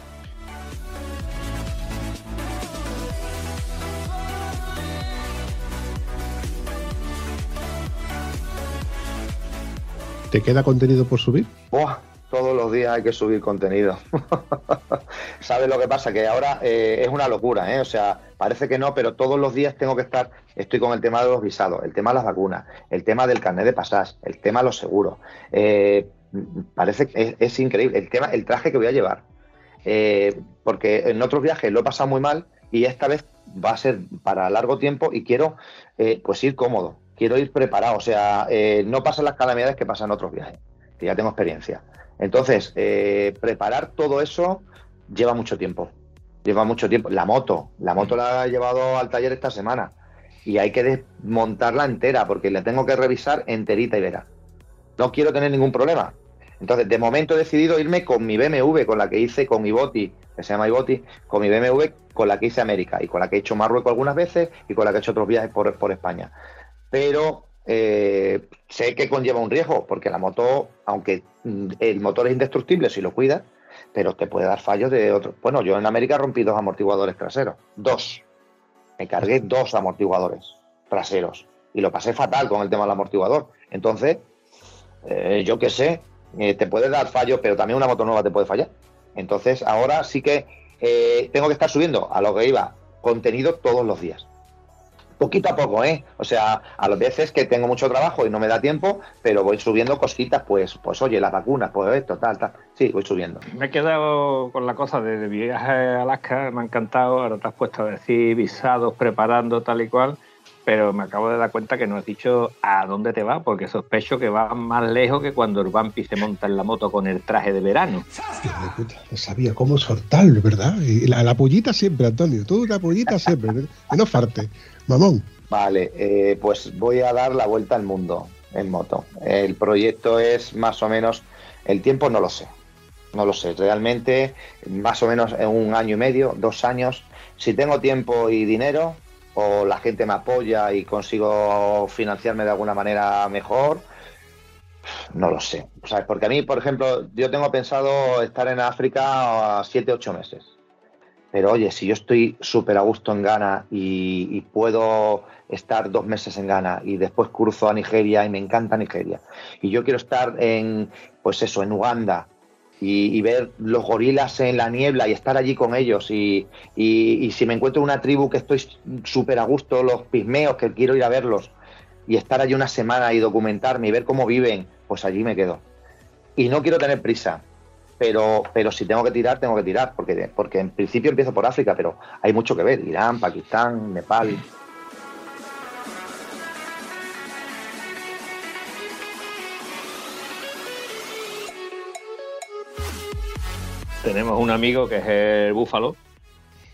¿Te queda contenido por subir? Todos los días hay que subir contenido. ¿Sabes lo que pasa? Que ahora eh, es una locura, ¿eh? O sea, parece que no, pero todos los días tengo que estar, estoy con el tema de los visados, el tema de las vacunas, el tema del carnet de pasas, el tema de los seguros. Eh, parece que es, increíble. El tema, el traje que voy a llevar. Eh, porque en otros viajes lo he pasado muy mal y esta vez va a ser para largo tiempo y quiero pues ir cómodo quiero ir preparado, o sea, eh, no pasan las calamidades que pasan en otros viajes, que ya tengo experiencia. Entonces, eh, preparar todo eso lleva mucho tiempo, lleva mucho tiempo. La moto, la moto la he llevado al taller esta semana y hay que desmontarla entera porque la tengo que revisar enterita y verá. No quiero tener ningún problema. Entonces, de momento he decidido irme con mi BMW, con la que hice con Iboti, que se llama Iboti, con mi BMW, con la que hice América y con la que he hecho Marruecos algunas veces y con la que he hecho otros viajes por, por España pero eh, sé que conlleva un riesgo, porque la moto, aunque mm, el motor es indestructible si lo cuidas, pero te puede dar fallos de otro. Bueno, yo en América rompí dos amortiguadores traseros, dos. Me cargué dos amortiguadores traseros y lo pasé fatal con el tema del amortiguador. Entonces, eh, yo qué sé, eh, te puede dar fallos, pero también una moto nueva te puede fallar. Entonces, ahora sí que tengo que estar subiendo a lo que iba contenido todos los días poquito a poco, ¿eh? O sea, a las veces que tengo mucho trabajo y no me da tiempo, pero voy subiendo cositas, pues, pues oye, las vacunas, pues esto, tal, tal. Sí, voy subiendo. Me he quedado con la cosa de, viaje a Alaska, me ha encantado. Ahora te has puesto a decir visados, preparando, tal y cual. Pero me acabo de dar cuenta que no has dicho a dónde te va, porque sospecho que va más lejos que cuando el vampi se monta en la moto con el traje de verano. no sabía cómo soltarlo, ¿verdad? Y la, la pullita siempre, Antonio. Tú la pullita siempre. que no farte. Mamón. Vale, eh, pues voy a dar la vuelta al mundo en moto. El proyecto es más o menos, el tiempo no lo sé, no lo sé, realmente más o menos en un año y medio, dos años. Si tengo tiempo y dinero, o la gente me apoya y consigo financiarme de alguna manera mejor, no lo sé. Porque a mí, por ejemplo, yo tengo pensado estar en África a siete, ocho meses. Pero oye, si yo estoy súper a gusto en Ghana y, puedo estar dos meses en Ghana y después cruzo a Nigeria y me encanta Nigeria, y yo quiero estar en, pues eso, en Uganda y, ver los gorilas en la niebla y estar allí con ellos y, y si me encuentro una tribu que estoy súper a gusto, los pigmeos, que quiero ir a verlos y estar allí una semana y documentarme y ver cómo viven, pues allí me quedo. Y no quiero tener prisa pero, pero si tengo que tirar, tengo que tirar, porque, porque en principio empiezo por África, pero hay mucho que ver, Irán, Pakistán, Nepal. Tenemos un amigo que es el Búfalo,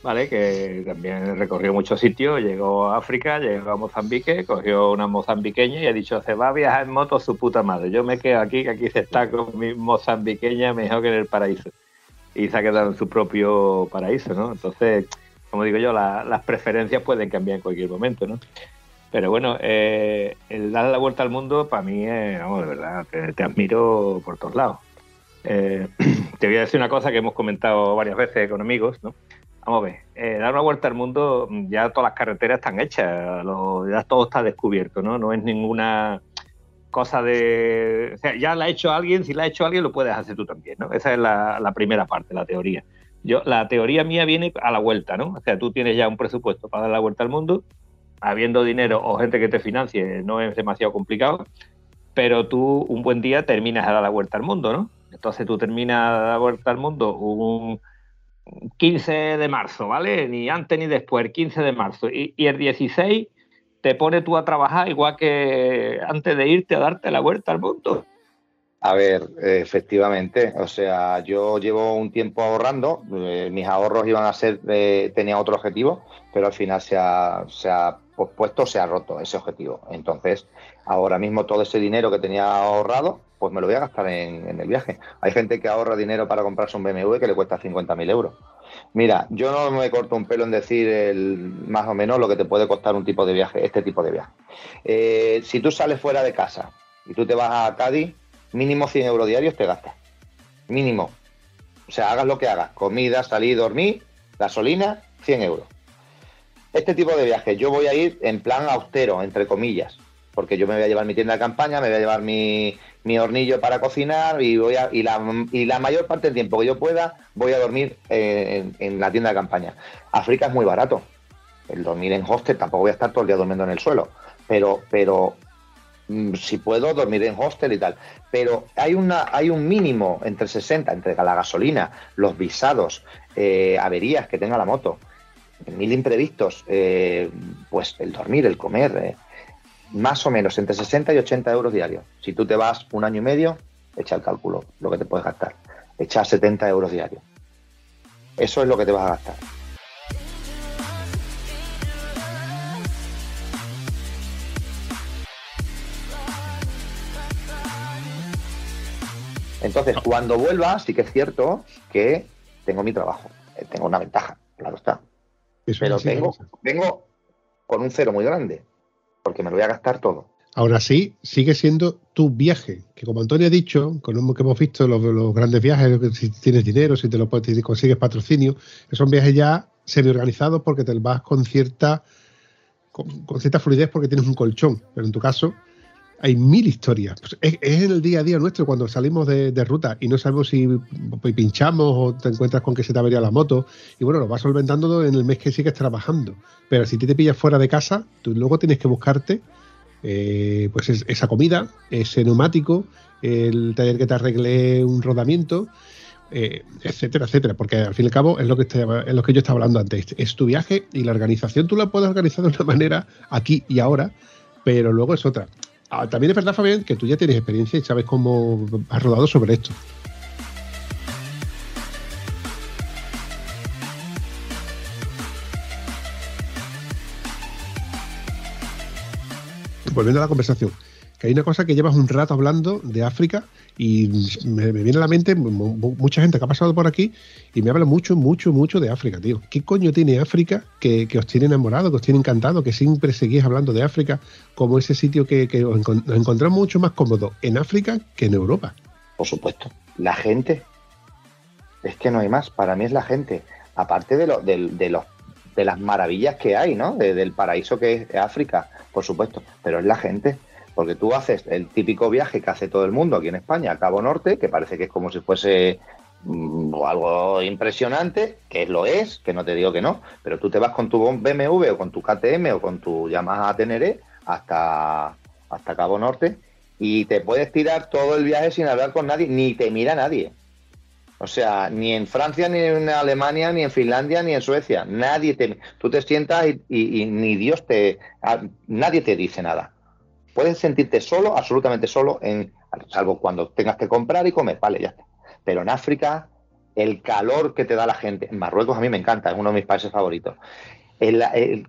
¿vale? Que también recorrió muchos sitios, llegó a África, llegó a Mozambique, cogió una mozambiqueña y ha dicho, se va a viajar en moto su puta madre. Yo me quedo aquí, que aquí se está con mi mozambiqueña mejor que en el paraíso. Y se ha quedado en su propio paraíso, ¿no? Entonces, como digo yo, las preferencias pueden cambiar en cualquier momento, ¿no? Pero bueno, eh, el dar la vuelta al mundo, para mí, es, vamos, de verdad, te, admiro por todos lados. Eh, te voy a decir una cosa que hemos comentado varias veces con amigos, ¿no? Vamos a ver, eh, dar una vuelta al mundo, ya todas las carreteras están hechas, ya todo está descubierto, ¿no? No es ninguna cosa de... O sea, ya la ha hecho alguien, si la ha hecho alguien lo puedes hacer tú también, ¿no? Esa es la, primera parte, la teoría. Yo, la teoría mía viene a la vuelta, ¿no? O sea, tú tienes ya un presupuesto para dar la vuelta al mundo, habiendo dinero o gente que te financie, no es demasiado complicado, pero tú un buen día terminas de dar la vuelta al mundo, ¿no? Entonces tú terminas de dar la vuelta al mundo un 15 de marzo, ¿vale? Ni antes ni después, el 15 de marzo. Y, el 16 te pones tú a trabajar igual que antes de irte a darte la vuelta al mundo. A ver, efectivamente, o sea, yo llevo un tiempo ahorrando, eh, mis ahorros iban a ser, eh, tenía otro objetivo, pero al final se ha, se ha pospuesto, se ha roto ese objetivo. Entonces, ahora mismo todo ese dinero que tenía ahorrado, pues me lo voy a gastar en, el viaje. Hay gente que ahorra dinero para comprarse un BMW que le cuesta 50.000 euros. Mira, yo no me corto un pelo en decir el, más o menos lo que te puede costar un tipo de viaje, este tipo de viaje. Eh, si tú sales fuera de casa y tú te vas a Cádiz, mínimo 100 euros diarios te gastas. Mínimo. O sea, hagas lo que hagas. Comida, salir, dormir, gasolina, 100 euros. Este tipo de viajes yo voy a ir en plan austero, entre comillas. Porque yo me voy a llevar mi tienda de campaña, me voy a llevar mi, mi hornillo para cocinar y voy a, y, la, y la mayor parte del tiempo que yo pueda voy a dormir eh, en, en la tienda de campaña. África es muy barato. El dormir en hostel tampoco voy a estar todo el día durmiendo en el suelo. Pero, pero mm, si puedo dormir en hostel y tal. Pero hay una, hay un mínimo entre 60, entre la gasolina, los visados, eh, averías que tenga la moto, mil imprevistos, eh, pues el dormir, el comer, eh, más o menos entre 60 y 80 euros diarios. Si tú te vas un año y medio, echa el cálculo, lo que te puedes gastar. Echa 70 euros diarios. Eso es lo que te vas a gastar. Entonces, cuando vuelva, sí que es cierto que tengo mi trabajo. Eh, Tengo una ventaja, claro está. Eso Pero tengo, vengo con un cero muy grande, porque me lo voy a gastar todo. Aún así, sigue siendo tu viaje, que como Antonio ha dicho, con lo que hemos visto, los, los grandes viajes, si tienes dinero, si te lo puedes- si consigues patrocinio, que son viajes ya semi-organizados porque te vas con cierta, con, con cierta fluidez porque tienes un colchón. Pero en tu caso, hay mil historias. Pues es, es en el día a día nuestro cuando salimos de, ruta y no sabemos si pinchamos o te encuentras con que se te avería la moto. Y bueno, lo vas solventando en el mes que sigues trabajando. Pero si te pillas fuera de casa, tú luego tienes que buscarte eh, pues es- esa comida, ese neumático, el taller que te arregle un rodamiento, eh, etcétera, etcétera, porque al fin y al cabo es lo que es lo que yo estaba hablando antes, es tu viaje y la organización tú la puedes organizar de una manera aquí y ahora, pero luego es otra. Ah, también es verdad, Fabián, que tú ya tienes experiencia y sabes cómo has rodado sobre esto. Volviendo a la conversación, que hay una cosa que llevas un rato hablando de África y me, viene a la mente mu- mu- mucha gente que ha pasado por aquí y me habla mucho, mucho, mucho de África, tío. ¿Qué coño tiene África que, que os tiene enamorado, que os tiene encantado, que siempre seguís hablando de África como ese sitio que, que os encontramos mucho más cómodo en África que en Europa? Por supuesto. La gente. Es que no hay más. Para mí es la gente. Aparte de, lo, del- de, los, de las maravillas que hay, ¿no? De- del paraíso que es África, por supuesto. Pero es la gente. Porque tú haces el típico viaje que hace todo el mundo aquí en España, a Cabo Norte, que parece que es como si fuese mm, algo impresionante, que lo es, que no te digo que no, pero tú te vas con tu BMW o con tu KTM o con tu Yamaha Teneré hasta, hasta Cabo Norte y te puedes tirar todo el viaje sin hablar con nadie, ni te mira nadie. O sea, ni en Francia, ni en Alemania, ni en Finlandia, ni en Suecia. Nadie te. Tú te sientas y, y- ni Dios te. nadie te dice nada. Puedes sentirte solo, absolutamente solo, en, salvo cuando tengas que comprar y comer. Vale, ya está. Pero en África, el calor que te da la gente. En Marruecos a mí me encanta, es uno de mis países favoritos.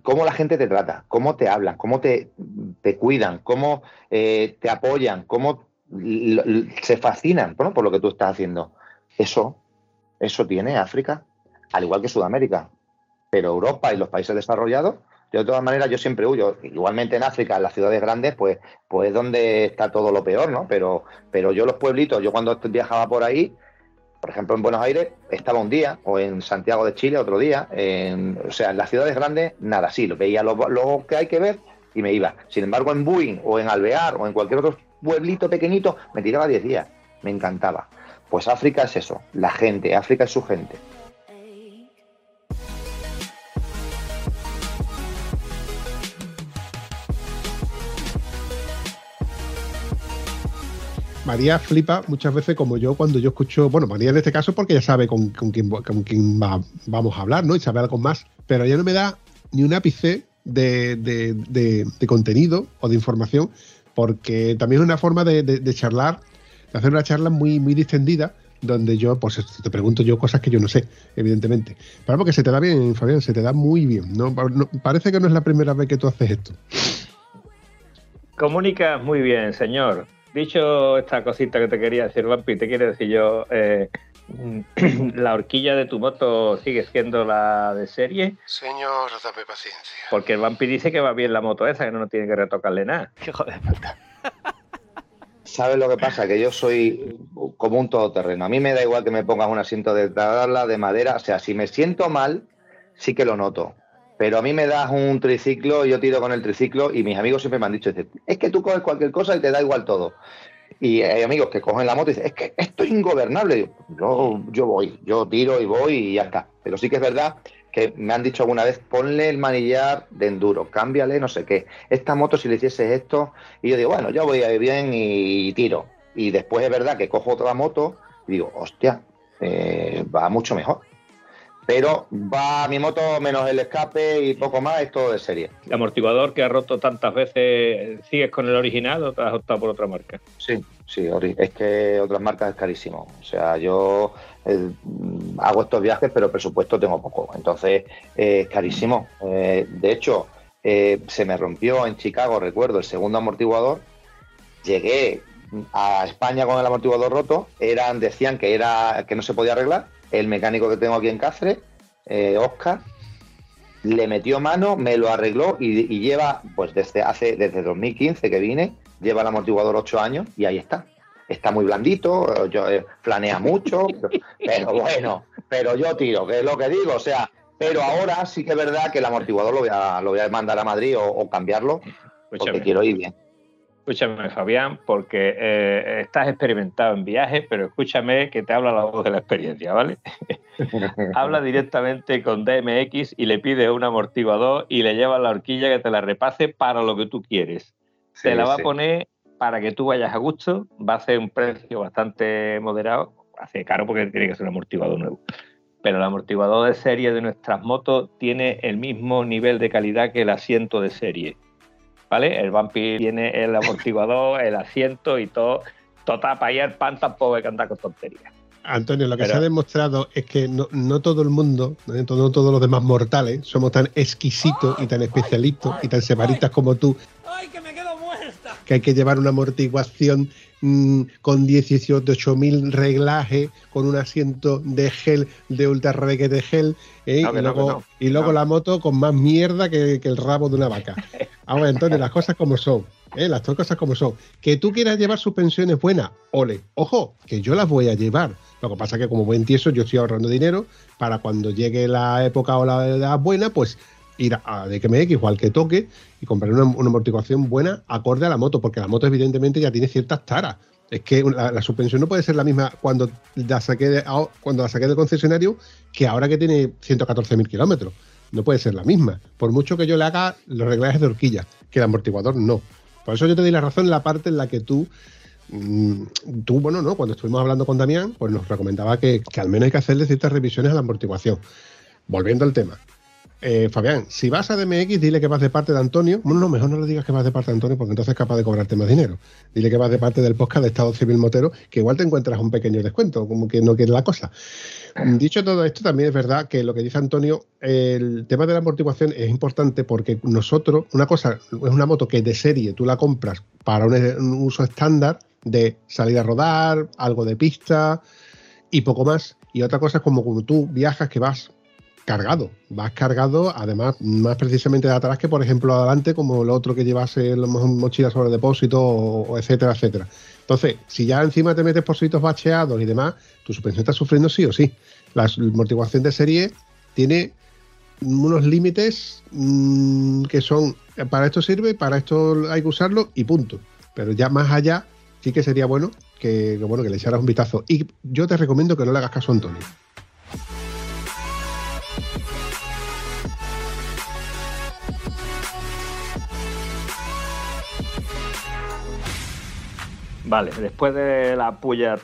Cómo la gente te trata, cómo te hablan, cómo te, cuidan, cómo eh, te apoyan, cómo se fascinan ¿no? por lo que tú estás haciendo. Eso, eso tiene África, al igual que Sudamérica. Pero Europa y los países desarrollados, de todas maneras, yo siempre huyo. Igualmente en África, en las ciudades grandes, pues, pues es donde está todo lo peor, ¿no? Pero, pero yo los pueblitos, yo cuando viajaba por ahí, por ejemplo, en Buenos Aires estaba un día, o en Santiago de Chile otro día, en, o sea, en las ciudades grandes, nada, sí, lo veía lo, lo que hay que ver y me iba. Sin embargo, en Buin o en Alvear o en cualquier otro pueblito pequeñito, me tiraba 10 días, me encantaba. Pues África es eso, la gente, África es su gente. María flipa muchas veces como yo cuando yo escucho, bueno, María en este caso porque ya sabe con, con quién, con quién va- vamos a hablar, ¿no? Y sabe algo más, pero ella no me da ni un ápice de, de- de- contenido o de información, porque también es una forma de charlar, de hacer una charla muy, muy distendida, donde yo, pues te pregunto yo cosas que yo no sé, evidentemente. Pero porque se te da bien, Fabián, se te da muy bien. ¿no? No- parece que no es la primera vez que tú haces esto. Comunicas muy bien, señor. Dicho esta cosita que te quería decir, Vampi, te quiero decir yo, eh, la horquilla de tu moto sigue siendo la de serie, Señor, dame paciencia. porque el Vampi dice que va bien la moto esa, que no tiene que retocarle nada. Hijo de puta. ¿Sabes lo que pasa? Que yo soy como un todoterreno. A mí me da igual que me pongas un asiento de tabla, de madera. O sea, si me siento mal, sí que lo noto. Pero a mí me das un triciclo, yo tiro con el triciclo y mis amigos siempre me han dicho, es que tú coges cualquier cosa y te da igual todo. Y hay amigos que cogen la moto y dicen, es que esto es ingobernable. Yo, yo voy, yo tiro y voy y ya está. Pero sí que es verdad que me han dicho alguna vez, ponle el manillar de enduro, cámbiale no sé qué. Esta moto si le hicieses esto, y yo digo, bueno, yo voy a bien y tiro. Y después es verdad que cojo otra moto y digo, hostia, eh, va mucho mejor. Pero va mi moto menos el escape y poco más, es todo de serie. El amortiguador que ha roto tantas veces, ¿sigues con el original o te has optado por otra marca? Sí, sí. Es que otras marcas es carísimo. O sea, yo eh, hago estos viajes, pero presupuesto tengo poco. Entonces, eh, es carísimo. Eh, de hecho, eh, se me rompió en Chicago, recuerdo, el segundo amortiguador. Llegué a España con el amortiguador roto. Eran, decían que era que no se podía arreglar. El mecánico que tengo aquí en Cáceres, eh, Oscar, le metió mano, me lo arregló y, y lleva, pues desde hace, desde 2015 que vine, lleva el amortiguador 8 años y ahí está. Está muy blandito, yo, eh, planea mucho, pero, pero bueno, pero yo tiro, que es lo que digo, o sea, pero ahora sí que es verdad que el amortiguador lo voy a, lo voy a mandar a Madrid o, o cambiarlo, porque quiero ir bien. Escúchame, Fabián, porque eh, estás experimentado en viajes, pero escúchame que te habla la voz de la experiencia, ¿vale? habla directamente con DMX y le pide un amortiguador y le lleva la horquilla que te la repase para lo que tú quieres. te Sí, la va sí. a poner para que tú vayas a gusto, va a ser un precio bastante moderado, hace caro porque tiene que ser un amortiguador nuevo. Pero el amortiguador de serie de nuestras motos tiene el mismo nivel de calidad que el asiento de serie. ¿Vale? El Bumpy tiene el amortiguador, el asiento y todo. Total, para ir al pan tampoco hay que andar con tonterías. Antonio, lo que Pero- se ha demostrado es que no, no todo el mundo, no no todos los demás mortales, somos tan exquisitos y tan especialistas y tan separitas como tú, ¡Ay, que me quedo muerta! que hay que llevar una amortiguación mm, con 18.000 reglajes, con un asiento de gel, de ultra reguete gel, ¿eh? No, y, luego, no. y luego la moto con más mierda que, que el rabo de una vaca. Ahora, Antonio, las cosas como son. ¿eh? Las dos cosas como son. Que tú quieras llevar suspensiones buenas, ole. Ojo, que yo las voy a llevar. Lo que pasa es que como buen tieso yo estoy ahorrando dinero para cuando llegue la época o la edad buena, pues ir a DXMX o al que toque y comprar una, amortiguación buena acorde a la moto, porque la moto evidentemente ya tiene ciertas taras. Es que la, suspensión no puede ser la misma cuando la saqué ah, cuando la saqué del concesionario que ahora que tiene 114.000 kilómetros. No puede ser la misma. Por mucho que yo le haga los reglajes de horquilla, que el amortiguador no. Por eso yo te doy la razón en la parte en la que tú, mm, tú bueno, no, cuando estuvimos hablando con Damián, pues nos recomendaba que, que al menos hay que hacerle ciertas revisiones a la amortiguación. Volviendo al tema. Eh, Fabián, si vas a DMX, dile que vas de parte de Antonio. Bueno, no, mejor no le digas que vas de parte de Antonio, porque entonces es capaz de cobrarte más dinero. Dile que vas de parte del podcast de Estado Civil Motero, que igual te encuentras un pequeño descuento, como que no quiere la cosa. Dicho todo esto, también es verdad que lo que dice Antonio, el tema de la amortiguación es importante porque nosotros, una cosa, es una moto que de serie tú la compras para un, un uso estándar de salir a rodar, algo de pista y poco más. Y otra cosa es como cuando tú viajas que vas cargado. Vas cargado, además, más precisamente de atrás que, por ejemplo, adelante, como el otro que llevase la mochila sobre depósito, o, etcétera, etcétera. Entonces, si ya encima te metes por sitios bacheados y demás, tu suspensión está sufriendo sí o sí. La amortiguación de serie tiene unos límites mm, que son para esto sirve, para esto hay que usarlo y punto. Pero ya más allá sí que sería bueno que, que, bueno que le echaras un vistazo. Y yo te recomiendo que no le hagas caso a Antonio. Vale, después de la puya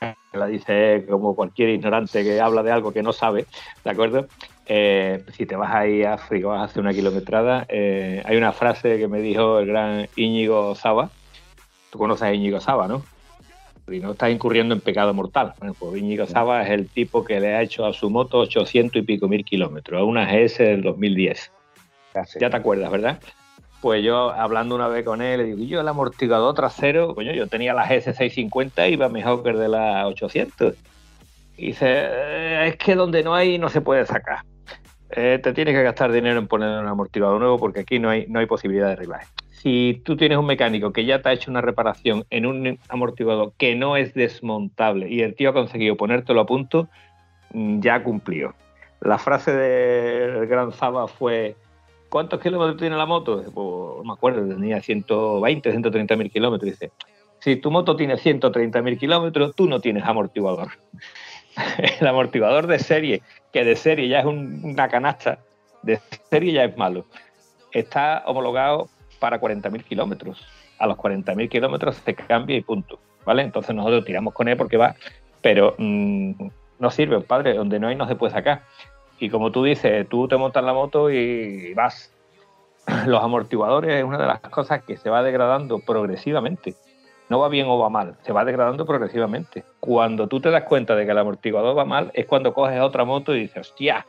que la dice como cualquier ignorante que habla de algo que no sabe, ¿de acuerdo? Eh, si te vas ahí a África, vas a hacer una kilometrada, eh, hay una frase que me dijo el gran Íñigo Saba. Tú conoces a Íñigo Saba, ¿no? Y no estás incurriendo en pecado mortal. Bueno, pues Íñigo Saba es el tipo que le ha hecho a su moto 800 y pico mil kilómetros, a una GS del 2010. Ya te acuerdas, ¿verdad? Pues yo hablando una vez con él, le digo, yo el amortiguador trasero, coño, yo tenía la GS650 y iba mejor que el de la 800. Y dice, eh, es que donde no hay no se puede sacar. Eh, te tienes que gastar dinero en poner un amortiguador nuevo porque aquí no hay, no hay posibilidad de arreglar. Si tú tienes un mecánico que ya te ha hecho una reparación en un amortiguador que no es desmontable y el tío ha conseguido ponértelo a punto, mm, ya cumplió. La frase del gran Zaba fue, ¿cuántos kilómetros tiene la moto? Pues, no me acuerdo, tenía 120, 130 mil kilómetros. Dice, si tu moto tiene 130 mil kilómetros, tú no tienes amortiguador. el amortiguador de serie, que de serie ya es una canasta, de serie ya es malo, está homologado para 40 mil kilómetros. A los 40 mil kilómetros se cambia y punto. ¿Vale? Entonces nosotros tiramos con él porque va, pero mm, no sirve, padre, donde no hay no se puede sacar. Y como tú dices, tú te montas la moto y vas. Los amortiguadores es una de las cosas que se va degradando progresivamente. No va bien o va mal, se va degradando progresivamente. Cuando tú te das cuenta de que el amortiguador va mal, es cuando coges otra moto y dices, hostia,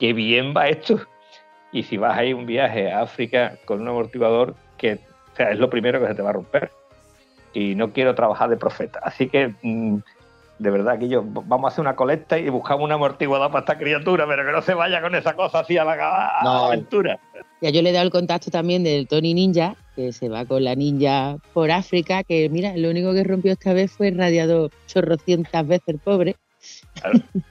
qué bien va esto. Y si vas ahí un viaje a África con un amortiguador que sea, es lo primero que se te va a romper. Y no quiero trabajar de profeta. Así que mm, de verdad que yo vamos a hacer una colecta y buscamos una amortiguador para esta criatura, pero que no se vaya con esa cosa así a la, aventura. Ya yo le he dado el contacto también del Tony Ninja, que se va con la ninja por África, que mira, lo único que rompió esta vez fue el radiador chorrocientas veces el pobre.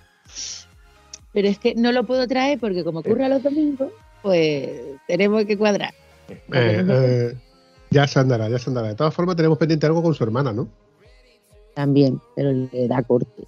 pero es que no lo puedo traer porque como ocurre los domingos, pues tenemos que cuadrar. Eh, eh, ya se andará, ya se andará. De todas formas tenemos pendiente algo con su hermana, ¿no? También, pero le da corte.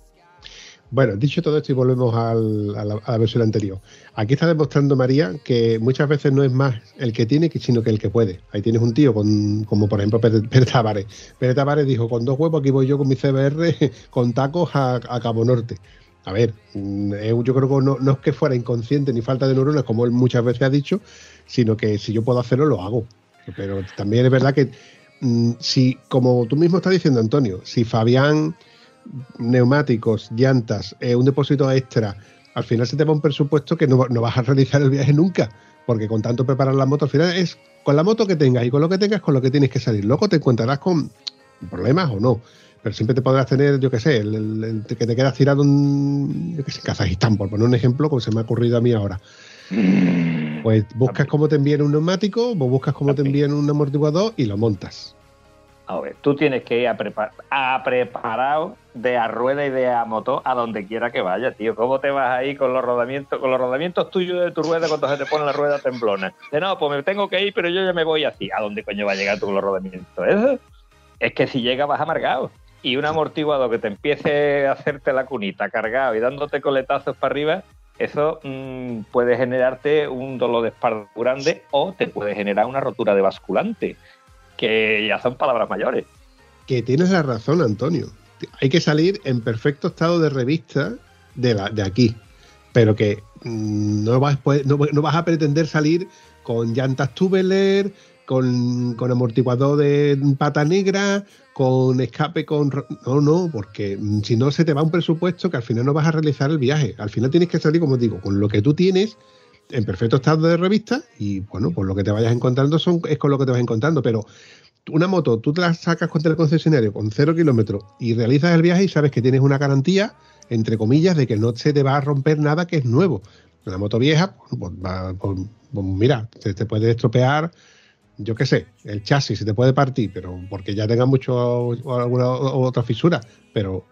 Bueno, dicho todo esto y volvemos a, la, versión anterior. Aquí está demostrando María que muchas veces no es más el que tiene, sino que el que puede. Ahí tienes un tío con, como por ejemplo Pérez Tavares. Pérez Tavares dijo, con dos huevos aquí voy yo con mi CBR con tacos a, Cabo Norte. A ver, mm, yo creo que no, no, es que fuera inconsciente ni falta de neuronas, como él muchas veces ha dicho, sino que si yo puedo hacerlo, lo hago. Pero también es verdad que si, como tú mismo estás diciendo, Antonio, si Fabián, neumáticos, llantas, eh, un depósito extra, al final se te va un presupuesto que no, vas a realizar el viaje nunca, porque con tanto preparar la moto, al final es con la moto que tengas y con lo que tengas, con lo que tienes que salir. Luego te encontrarás con problemas o no, pero siempre te podrás tener, yo qué sé, el, que te quedas tirado en, yo sé, Kazajistán, por poner un ejemplo, como se me ha ocurrido a mí ahora. Pues buscas cómo te envían un neumático, vos buscas cómo te envían un amortiguador y lo montas. A ver, tú tienes que ir a, preparado de a rueda y de a motor a donde quiera que vaya, tío. ¿Cómo te vas ahí con los rodamientos, con los rodamientos tuyos de tu rueda cuando se te pone la rueda temblona? De no, pues me tengo que ir, pero yo ya me voy así. ¿A dónde coño va a llegar tú con los rodamientos? ¿Eso? Es que si llega vas amargado. Y un amortiguador que te empiece a hacerte la cunita cargado y dándote coletazos para arriba, eso mm, puede generarte un dolor de espalda grande o te puede generar una rotura de basculante, que ya son palabras mayores. Que tienes la razón, Antonio. Hay que salir en perfecto estado de revista de, la, de aquí, pero que mm, no, vas, no, no vas a pretender salir con llantas tubeler, con, amortiguador de pata negra, con escape con... No, no, porque mm, si no se te va un presupuesto que al final no vas a realizar el viaje. Al final tienes que salir, como digo, con lo que tú tienes en perfecto estado de revista y bueno, pues lo que te vayas encontrando son, es con lo que te vas encontrando, pero una moto, tú te la sacas contra el concesionario con cero kilómetros y realizas el viaje y sabes que tienes una garantía, entre comillas, de que no se te va a romper nada que es nuevo. Una moto vieja, pues, pues- pues mira, te, te puede estropear, yo qué sé, el chasis se te puede partir, pero porque ya tenga mucho o alguna otra fisura. Pero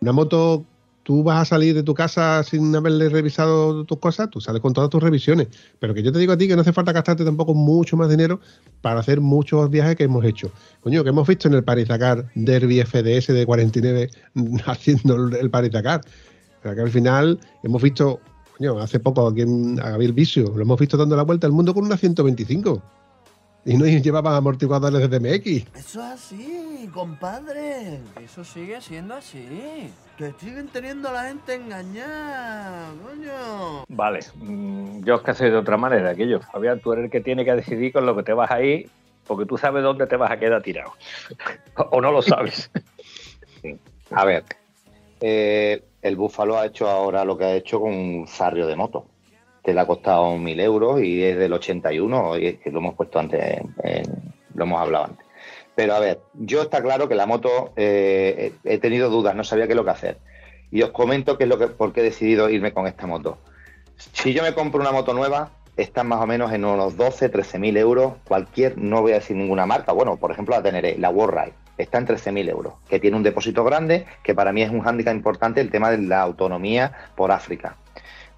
una moto, tú vas a salir de tu casa sin haberle revisado tus cosas, tú sales con todas tus revisiones. Pero que yo te digo a ti que no hace falta gastarte tampoco mucho más dinero para hacer muchos viajes que hemos hecho. Coño, que hemos visto en el Paris Dakar Derby FDS de 49 haciendo el, Paris Dakar. Que al final hemos visto, coño, hace poco aquí en Gabriel Vicio, lo hemos visto dando la vuelta al mundo con una 125. Y no llevaban amortiguadores de DMX. Eso es así, compadre. Eso sigue siendo así. Que siguen teniendo a la gente engañada, coño. Vale, mm, yo es que soy de otra manera que yo. Fabián, tú eres el que tiene que decidir con lo que te vas a ir, porque tú sabes dónde te vas a quedar tirado. o no lo sabes. A ver, eh, el Búfalo ha hecho ahora lo que ha hecho con un zarrio de moto, que le ha costado mil euros y es del 81, y lo hemos puesto antes, en- lo hemos hablado antes. Pero a ver, yo está claro que la moto eh, he tenido dudas, no sabía qué es lo que hacer. Y os comento qué es lo que, por qué he decidido irme con esta moto. Si yo me compro una moto nueva, están más o menos en unos 12, 13 mil euros. Cualquier, no voy a decir ninguna marca, bueno, por ejemplo la Teneré, la Warride, está en 13 mil euros, que tiene un depósito grande, que para mí es un hándicap importante el tema de la autonomía por África.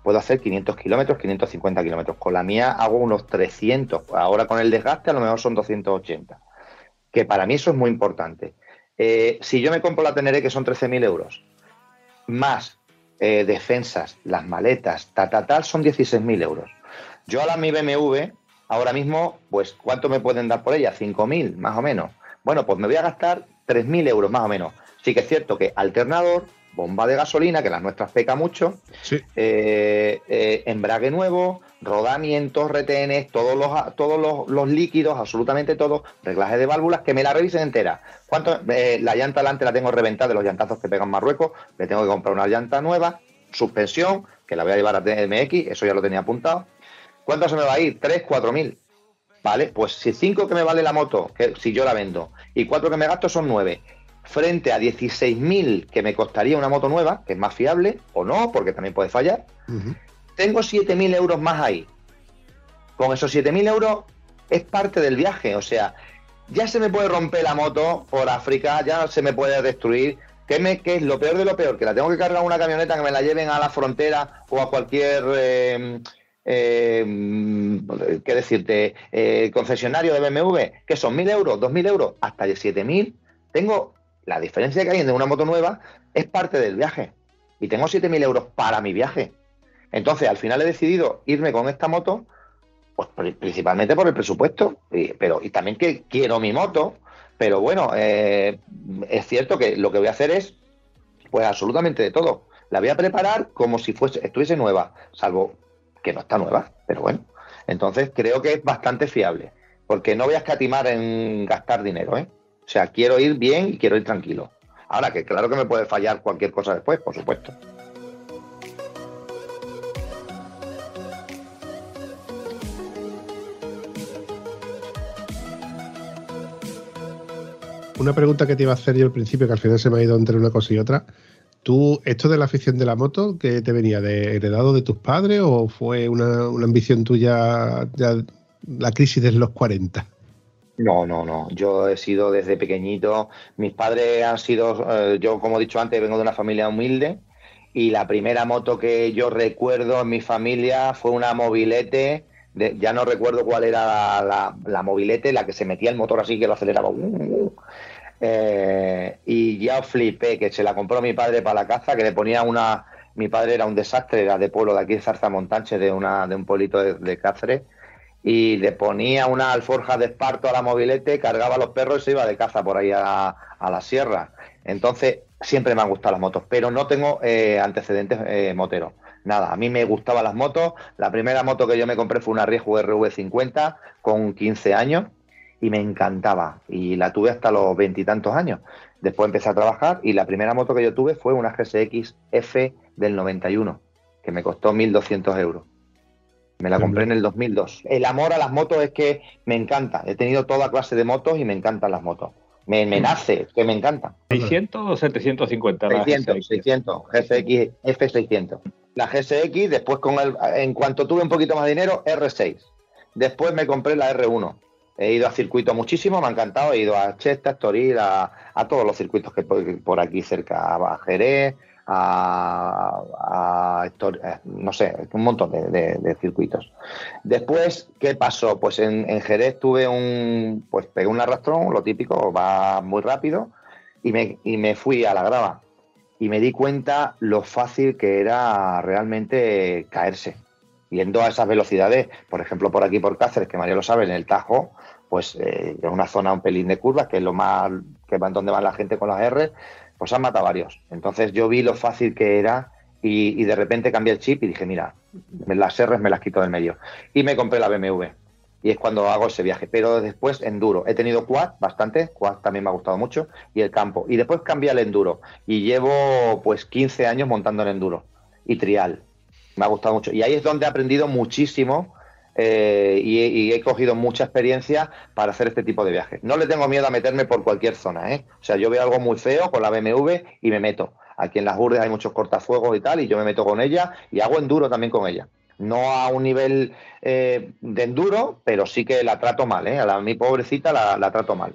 Puedo hacer 500 kilómetros, 550 kilómetros. Con la mía hago unos 300. Ahora con el desgaste a lo mejor son 280. Que para mí eso es muy importante. Eh, si yo me compro la Teneré, que son 13.000 euros, más eh, defensas, las maletas, ta, ta, tal, son 16.000 euros. Yo a la mi BMW, ahora mismo, pues, ¿cuánto me pueden dar por ella? 5.000, más o menos. Bueno, pues me voy a gastar 3.000 euros, más o menos. Sí que es cierto que alternador, bomba de gasolina, que las nuestras peca mucho, Sí. eh, eh, embrague nuevo, rodamientos, retenes, todos los todos los, los líquidos, absolutamente todo, reglaje de válvulas, que me la revisen entera. ¿Cuánto? Eh, la llanta delante la tengo reventada de los llantazos que pegan Marruecos, le tengo que comprar una llanta nueva, suspensión, que la voy a llevar a TMX, eso ya lo tenía apuntado. ¿Cuánto se me va a ir? 3, 4 mil. Vale, pues si 5 que me vale la moto, que si yo la vendo, y 4 que me gasto son 9 frente a 16.000 que me costaría una moto nueva, que es más fiable, o no, porque también puede fallar, Ujú. tengo 7.000 euros más ahí. Con esos 7.000 euros es parte del viaje, o sea, ya se me puede romper la moto por África, ya se me puede destruir. ¿Qué, me, qué es lo peor de lo peor? Que la tengo que cargar una camioneta que me la lleven a la frontera o a cualquier, eh, eh, ¿qué decirte? Eh, concesionario de BMW, que son 1.000 euros, 2.000 euros, hasta 7.000. Tengo la diferencia que hay entre una moto nueva, es parte del viaje. Y tengo 7.000 euros para mi viaje. Entonces, al final he decidido irme con esta moto, pues pri- principalmente por el presupuesto, y, pero y también que quiero mi moto, pero bueno, eh, es cierto que lo que voy a hacer es, pues absolutamente de todo. La voy a preparar como si fuese, estuviese nueva, salvo que no está nueva, pero bueno. Entonces creo que es bastante fiable, porque no voy a escatimar en gastar dinero, ¿eh? O sea, quiero ir bien y quiero ir tranquilo. Ahora que claro que me puede fallar cualquier cosa después, por supuesto. Una pregunta que te iba a hacer yo al principio, que al final se me ha ido entre una cosa y otra. ¿Tú, esto de la afición de la moto, que te venía de heredado de tus padres o fue una, ambición tuya, ya la crisis de los 40? No, no, no. Yo he sido desde pequeñito. Mis padres han sido, eh, yo como he dicho antes, vengo de una familia humilde y la primera moto que yo recuerdo en mi familia fue una mobilete. de- ya no recuerdo cuál era la, la- la mobilete, la que se metía el motor así que lo aceleraba. Eh, y ya flipé que se la compró mi padre para la caza, que le ponía una. Mi padre era un desastre, era de pueblo de aquí de Zarzamontanche, de, una, de un pueblito de, de Cáceres y le ponía una alforja de esparto a la mobilete, cargaba a los perros y se iba de caza por ahí a, la sierra. Entonces, siempre me han gustado las motos, pero no tengo eh, antecedentes eh, moteros. Nada, a mí me gustaban las motos. La primera moto que yo me compré fue una Riesgo RV50 con 15 años y me encantaba. Y la tuve hasta los veintitantos años. Después empecé a trabajar y la primera moto que yo tuve fue una GSX F del 91, que me costó 1.200 euros. Me la compré en el 2002. El amor a las motos es que me encanta. He tenido toda clase de motos y me encantan las motos. Me, me nace, que me encantan. 600 o 750 la 600, GSX? 600, GSX F600. La GSX, después con el, en cuanto tuve un poquito más de dinero, R6. Después me compré la R1. He ido a circuitos muchísimo, me ha encantado. He ido a Chester, Estoril, a, a todos los circuitos que por, por aquí cerca, a Jerez, a, eh, no sé, un montón de, circuitos. Después, ¿qué pasó? Pues en, en Jerez tuve un, pues pegué un arrastrón, lo típico, va muy rápido, y me, y me fui a la grava. Y me di cuenta lo fácil que era realmente caerse. Yendo a esas velocidades, por ejemplo, por aquí por Cáceres, que María lo sabe, en el Tajo, pues eh, en una zona un pelín de curvas, que es lo más que van donde va la gente con las R, pues han matado varios. Entonces yo vi lo fácil que era y, de repente cambié el chip y dije, mira, las R me las quito del medio. Y me compré la BMW. Y es cuando hago ese viaje. Pero después enduro. He tenido quad bastante, quad también me ha gustado mucho, y el campo. Y después cambié al enduro. Y llevo pues 15 años montando en enduro. Y trial. Me ha gustado mucho. Y ahí es donde he aprendido muchísimo eh, y, y he cogido mucha experiencia para hacer este tipo de viajes. No le tengo miedo a meterme por cualquier zona, ¿eh? O sea, yo veo algo muy feo con la BMW y me meto. Aquí en las Urdes hay muchos cortafuegos y tal, y yo me meto con ella y hago enduro también con ella. No a un nivel eh, de enduro, pero sí que la trato mal, ¿eh? A la, mi pobrecita la trato mal.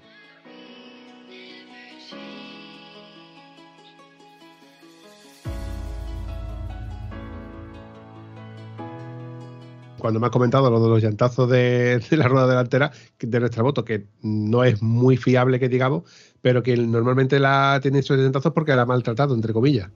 Cuando me has comentado lo de los llantazos de, la rueda delantera de nuestra moto, que no es muy fiable, que digamos, pero que normalmente la tiene esos llantazos porque la ha maltratado, entre comillas.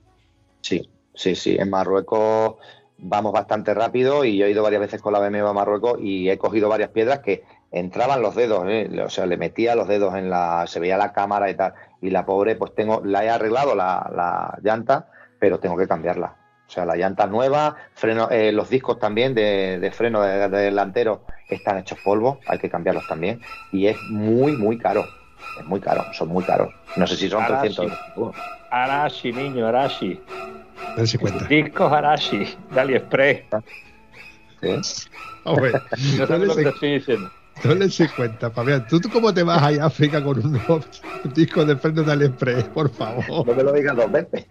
Sí, sí, sí. En Marruecos vamos bastante rápido y yo he ido varias veces con la BMW a Marruecos y he cogido varias piedras que entraban los dedos, ¿eh? o sea, le metía los dedos en la, se veía la cámara y tal. Y la pobre, pues tengo, la he arreglado la, la llanta, pero tengo que cambiarla. O sea, la llanta nueva, freno, eh, los discos también de, de freno de, de delantero están hechos polvo, hay que cambiarlos también. Y es muy, muy caro. Es muy caro, son muy caros. No sé si son Arashi. 300 euros. Arashi, niño, Arashi. Si cuenta. Discos Arashi, de AliExpress. ¿sí? Hombre, No sabes lo que estoy diciendo. no les cuenta, Fabián. ¿Tú, ¿Tú cómo te vas ahí a África con un disco de freno de AliExpress? Por favor. No me lo digas dos veces.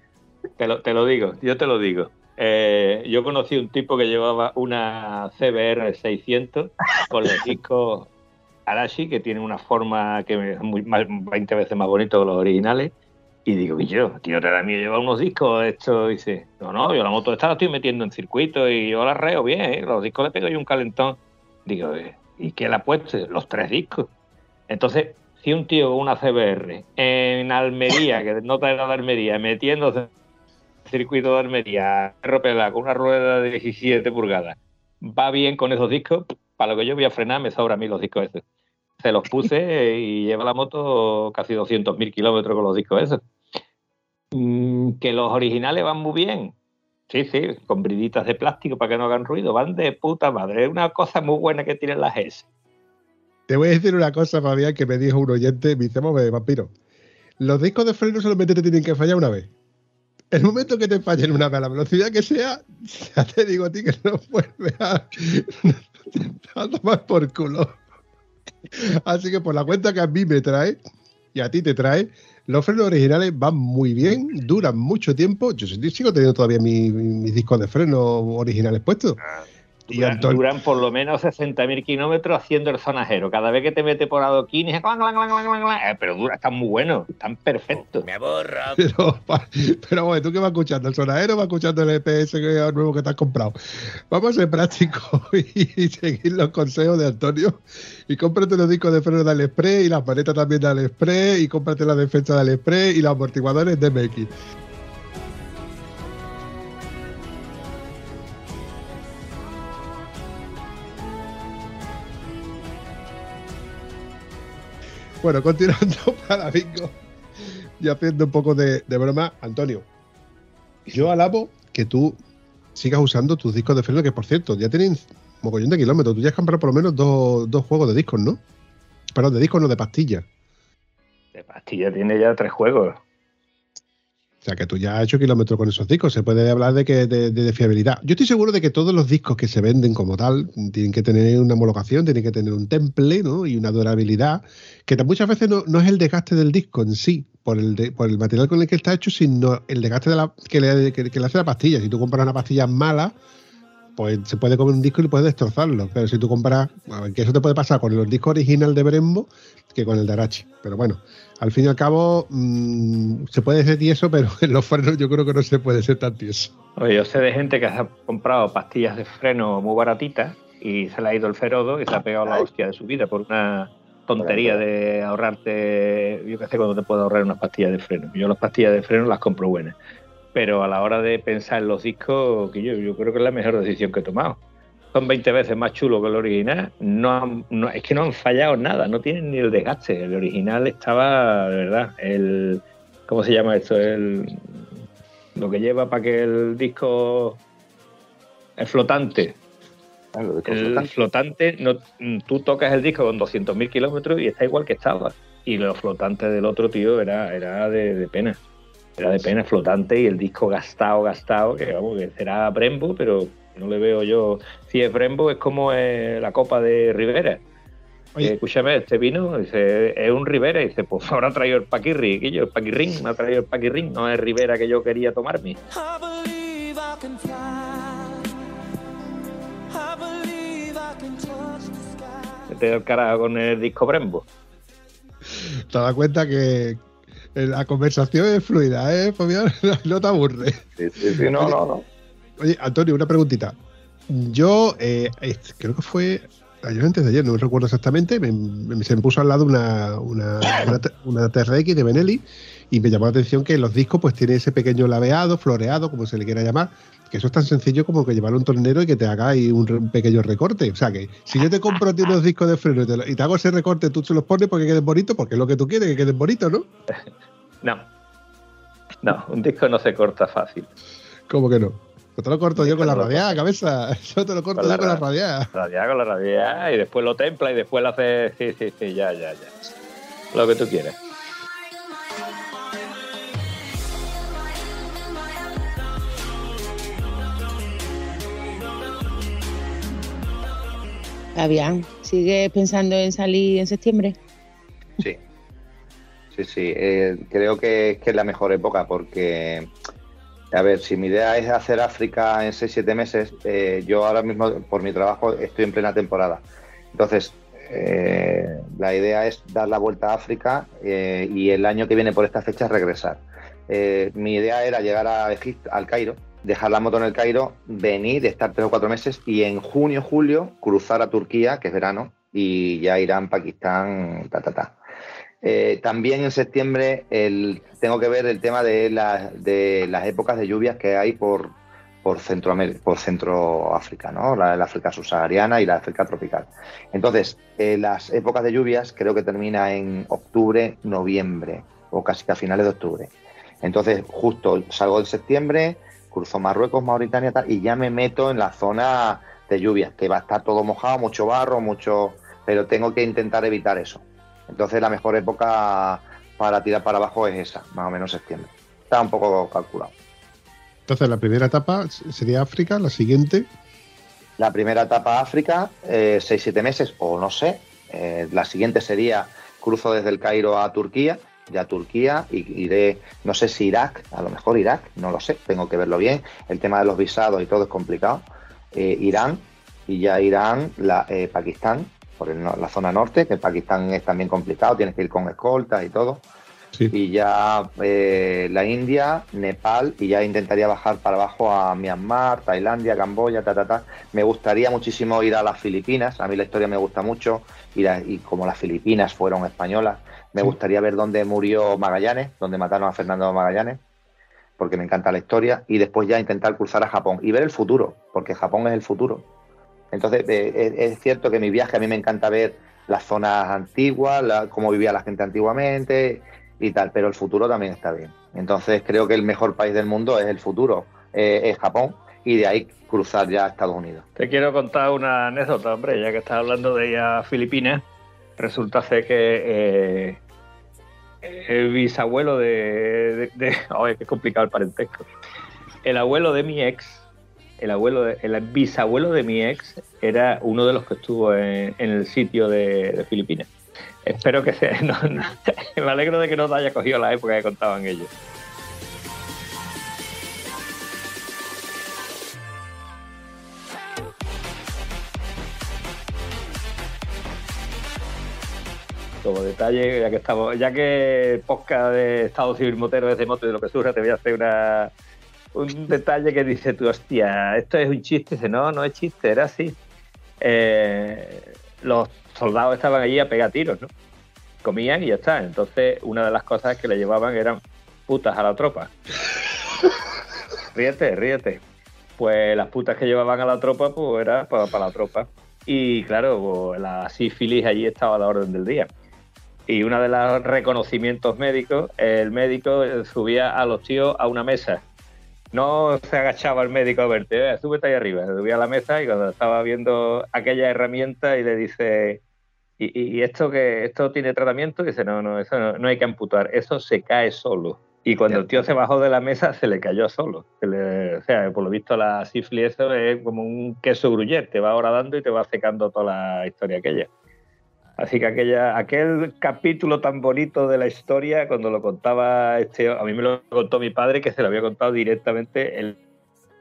Te lo, te lo digo, yo te lo digo. Eh, yo conocí un tipo que llevaba una CBR 600 con los discos Arashi, que tiene una forma que es muy, más, 20 veces más bonito que los originales. Y digo, y yo, tío, te da miedo llevar unos discos, esto, y dice, no, no, yo la moto esta la estoy metiendo en circuito y yo la reo bien, ¿eh? los discos le pego yo un calentón. Digo, eh, ¿y qué le ha puesto? Los tres discos. Entonces, si un tío con una CBR en Almería, que no te da de Almería, metiéndose circuito de Almería, ropela con una rueda de 17 pulgadas, va bien con esos discos, para lo que yo voy a frenar me sobra a mí los discos esos. Se los puse y lleva la moto casi 200.000 kilómetros con los discos esos. Mm, que los originales van muy bien. Sí, sí, con briditas de plástico para que no hagan ruido, van de puta madre. Es una cosa muy buena que tienen las S. Te voy a decir una cosa, Fabián, que me dijo un oyente, me dice, "Mome, vampiro, los discos de freno solamente te tienen que fallar una vez. El momento que te fallen una a la velocidad que sea, ya te digo a ti que no vuelve a, tomar por culo. Así que por la cuenta que a mí me trae y a ti te trae, los frenos originales van muy bien, duran mucho tiempo. Yo sigo teniendo todavía mi- mis discos de freno originales puestos. Y Duran, Antonio- duran por lo menos 60.000 kilómetros haciendo el zonajero. Cada vez que te mete por adoquín, dice, clan, clan, clan, clan, clan, clan. Eh, pero dura, están muy buenos, están perfectos. Me aburro. Pero, pero bueno, ¿tú qué vas escuchando? ¿El sonajero o vas escuchando el EPS que- nuevo que te has comprado? Vamos a ser prácticos y, seguir los consejos de Antonio. Y cómprate los discos de freno de AliExpress y las paletas también de AliExpress y cómprate la defensa de AliExpress y los amortiguadores de MX. Bueno, continuando para bingo y haciendo un poco de, broma, Antonio, yo alabo que tú sigas usando tus discos de freno, que por cierto, ya tienen mogollón de kilómetros. Tú ya has comprado por lo menos dos, dos juegos de discos, ¿no? Perdón, de discos, no de pastillas. De pastilla tiene ya tres juegos. O sea, que tú ya has hecho kilómetros con esos discos. Se puede hablar de que de, de- fiabilidad. Yo estoy seguro de que todos los discos que se venden como tal tienen que tener una homologación, tienen que tener un temple ¿no? y una durabilidad, que muchas veces no, no es el desgaste del disco en sí, por el, de- por el material con el que está hecho, sino el desgaste de la, que, le, que- le hace la pastilla. Si tú compras una pastilla mala, pues se puede comer un disco y puedes destrozarlo. Pero si tú compras, que eso te puede pasar con el disco original de Brembo que con el de Arachi. Pero bueno, al fin y al cabo mm, se puede ser tieso, pero en los frenos yo creo que no se puede ser tan tieso. Oye, yo sé de gente que ha comprado pastillas de freno muy baratitas y se le ha ido el ferodo y se ha pegado la hostia de su vida por una tontería de ahorrarte, yo qué sé, cuando te puedo ahorrar unas pastillas de freno. Yo las pastillas de freno las compro buenas. Pero a la hora de pensar en los discos, que yo, yo creo que es la mejor decisión que he tomado. Son 20 veces más chulo que el original. No, no- es que no han fallado nada, no tienen ni el desgaste. El original estaba, de verdad, el. ¿Cómo se llama esto? El, lo que lleva para que el disco. El flotante. El flotante, no, tú tocas el disco con 200.000 kilómetros y está igual que estaba. Y los flotantes del otro tío era, era de, de pena. Era de pena flotante y el disco gastado, gastado, que vamos, que será Brembo, pero no le veo yo. Si es Brembo, es como eh, la copa de Rivera. Oye. escúchame, este vino dice, es un Rivera, y dice, pues ahora ha traído el Paquirri, que yo, el Paquirrín, me ha traído el Paquirrín, no es Rivera que yo quería tomarme. I believe I can fly. I believe I can touch the sky. Vete al carajo con el disco Brembo. Te das cuenta que la conversación es fluida, ¿eh? Fabián? No te aburre. Sí, sí, sí, no, no, no. Oye, Antonio, una preguntita. Yo eh, creo que fue ayer antes de ayer, no recuerdo exactamente, me- me- se me puso al lado una, una, una, una TRX de Benelli y me llamó la atención que los discos pues tienen ese pequeño laveado, floreado, como se le quiera llamar, que eso es tan sencillo como que llevarlo a un tornero y que te haga ahí un, pequeño recorte. O sea que si yo te compro a ti unos discos de freno y te, lo- y te hago ese recorte, tú se los pones porque queden bonitos, porque es lo que tú quieres, que queden bonitos, ¿no? No. No, un disco no se corta fácil. ¿Cómo que no? Yo te lo corto yo con la radiada, cabeza. Yo te lo corto Con yo con la ra- radiada. Radiar con la radial y después lo templa y después lo hace. Sí, sí, sí, ya, ya, ya. Lo que tú quieras. Fabián, ¿sigues pensando en salir en septiembre? Sí. Sí, sí. eh, creo que, que es la mejor época porque, a ver, si mi idea es hacer África en 6-7 meses, eh, yo ahora mismo, por mi trabajo, estoy en plena temporada. Entonces, eh, la idea es dar la vuelta a África eh, y el año que viene por esta fecha regresar. Mi idea era llegar a Egipto, al Cairo, dejar la moto en el Cairo, venir, estar tres o cuatro meses y en junio, julio cruzar a Turquía, que es verano, y ya Irán, Pakistán, ta, ta, ta. Eh, también en septiembre el, tengo que ver el tema de, de las épocas de lluvias que hay por, por, Centroamérica, por Centroáfrica, ¿no? la, la África subsahariana y la África tropical. Entonces, eh, las épocas de lluvias creo que termina en octubre, noviembre o casi que a finales de octubre. Entonces, justo salgo en septiembre, cruzo Marruecos, Mauritania tal, y ya me meto en la zona de lluvias, que va a estar todo mojado, mucho barro, mucho, pero tengo que intentar evitar eso. Entonces la mejor época para tirar para abajo es esa, más o menos septiembre. Está un poco calculado. Entonces, la primera etapa sería África, la siguiente. La primera etapa África, 6-7 meses, o no sé. Eh, la siguiente sería cruzo desde el Cairo a Turquía, ya Turquía, y iré, no sé si Irak, a lo mejor Irak, no lo sé, tengo que verlo bien. El tema de los visados y todo es complicado. Eh, Irán, y ya Irán, la, eh, Pakistán, por el no- la zona norte, que Pakistán es también complicado, tienes que ir con escoltas y todo. Y ya eh, la India, Nepal, y ya intentaría bajar para abajo a Myanmar, Tailandia, Camboya, ta, ta, ta. Me gustaría muchísimo ir a las Filipinas, a mí la historia me gusta mucho, ir a- y como las Filipinas fueron españolas, me gustaría ver dónde murió Magallanes, dónde mataron a Fernando Magallanes, porque me encanta la historia, y después ya intentar cruzar a Japón y ver el futuro, porque Japón es el futuro. Entonces, eh, es, es cierto que mi viaje a mí me encanta ver las zonas antiguas, cómo vivía la gente antiguamente y tal, pero el futuro también está bien. Entonces, creo que el mejor país del mundo es el futuro, eh, es Japón, y de ahí cruzar ya a Estados Unidos. Te quiero contar una anécdota, hombre, ya que estás hablando de ir a Filipinas. Resulta ser que eh, el bisabuelo de. de, de- ay, qué complicado el parentesco. El abuelo de mi ex, el abuelo de- el bisabuelo de mi ex, era uno de los que estuvo en, el sitio de, Filipinas. Espero que no, me alegro de que no te haya cogido la época que contaban ellos. Como detalle, ya que estamos, ya que el podcast de Estado Civil Motero es de moto y de lo que surja, te voy a hacer una, un detalle que dice tú, hostia, esto es un chiste. Dice, no, no es chiste, era así. Eh, los soldados estaban allí a pegar tiros, ¿no? Comían y ya está. Entonces, una de las cosas que le llevaban eran putas a la tropa. ríete, ríete. Pues las putas que llevaban a la tropa, pues era para, para la tropa. Y claro, pues, la sífilis allí estaba a la orden del día. Y uno de los reconocimientos médicos, el médico subía a los tíos a una mesa. No se agachaba el médico a verte, "Eh, súbete ahí arriba. Subía a la mesa y cuando estaba viendo aquella herramienta y le dice, ¿y, esto que esto tiene tratamiento? dice, no, no, eso no, hay que amputar, eso se cae solo. Y cuando el tío se bajó de la mesa, se le cayó solo. Se le- o sea, por lo visto la sífilis eso es como un queso gruyere, te va horadando y te va secando toda la historia aquella. Así que aquella, aquel capítulo tan bonito de la historia, cuando lo contaba este, a mí me lo contó mi padre, que se lo había contado directamente, él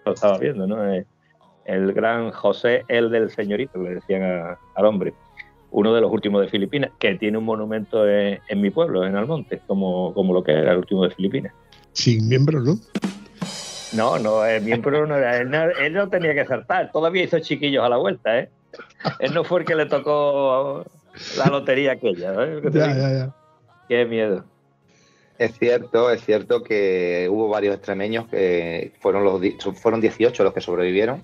lo estaba viendo, ¿no? Eh, El gran José, el del señorito, le decían a- al hombre. Uno de los últimos de Filipinas, que tiene un monumento en, en mi pueblo, en Almonte, como, como lo que era el último de Filipinas. Sin miembros, ¿no? No, no, el miembro no era. Él no, él no tenía que saltar. Todavía hizo chiquillos a la vuelta, ¿eh? Él no fue el que le tocó la lotería aquella, ¿eh? ¿Qué te Ya, ya, ya. Qué miedo. Es cierto, es cierto que hubo varios extremeños que fueron los fueron 18 los que sobrevivieron.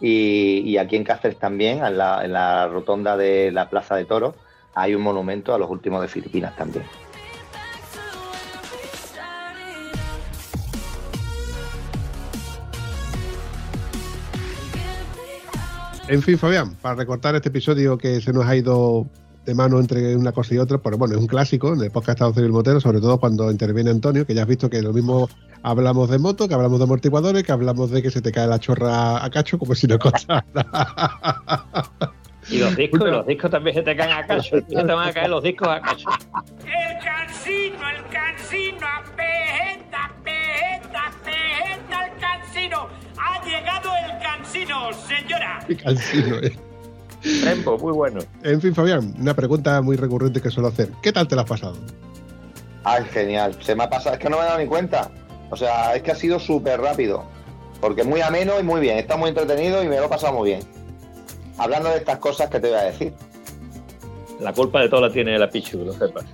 Y, y aquí en Cáceres también, en la, en la rotonda de la Plaza de Toros, hay un monumento a los últimos de Filipinas también. En fin, Fabián, para recortar este episodio que se nos ha ido de mano entre una cosa y otra, pero bueno, es un clásico en el podcast Estado Civil Motero, sobre todo cuando interviene Antonio, que ya has visto que lo mismo hablamos de moto, que hablamos de amortiguadores, que hablamos de que se te cae la chorra a cacho, como si no costara Y los discos, y los discos también se te caen a cacho. Se te van a caer los discos a cacho. El cansino, el cansino, apejeta, pejeta, pejeta, el cansino. Ha llegado el cansino, señora. Qué cansino, eh. Tempo, muy bueno. En fin, Fabián, una pregunta muy recurrente que suelo hacer. ¿Qué tal te la has pasado? Ay, genial. Se me ha pasado, es que no me he dado ni cuenta. O sea, es que ha sido súper rápido. Porque es muy ameno y muy bien. Está muy entretenido y me lo he pasado muy bien. Hablando de estas cosas que te voy a decir. La culpa de todo la tiene la Pichu, que lo sepas.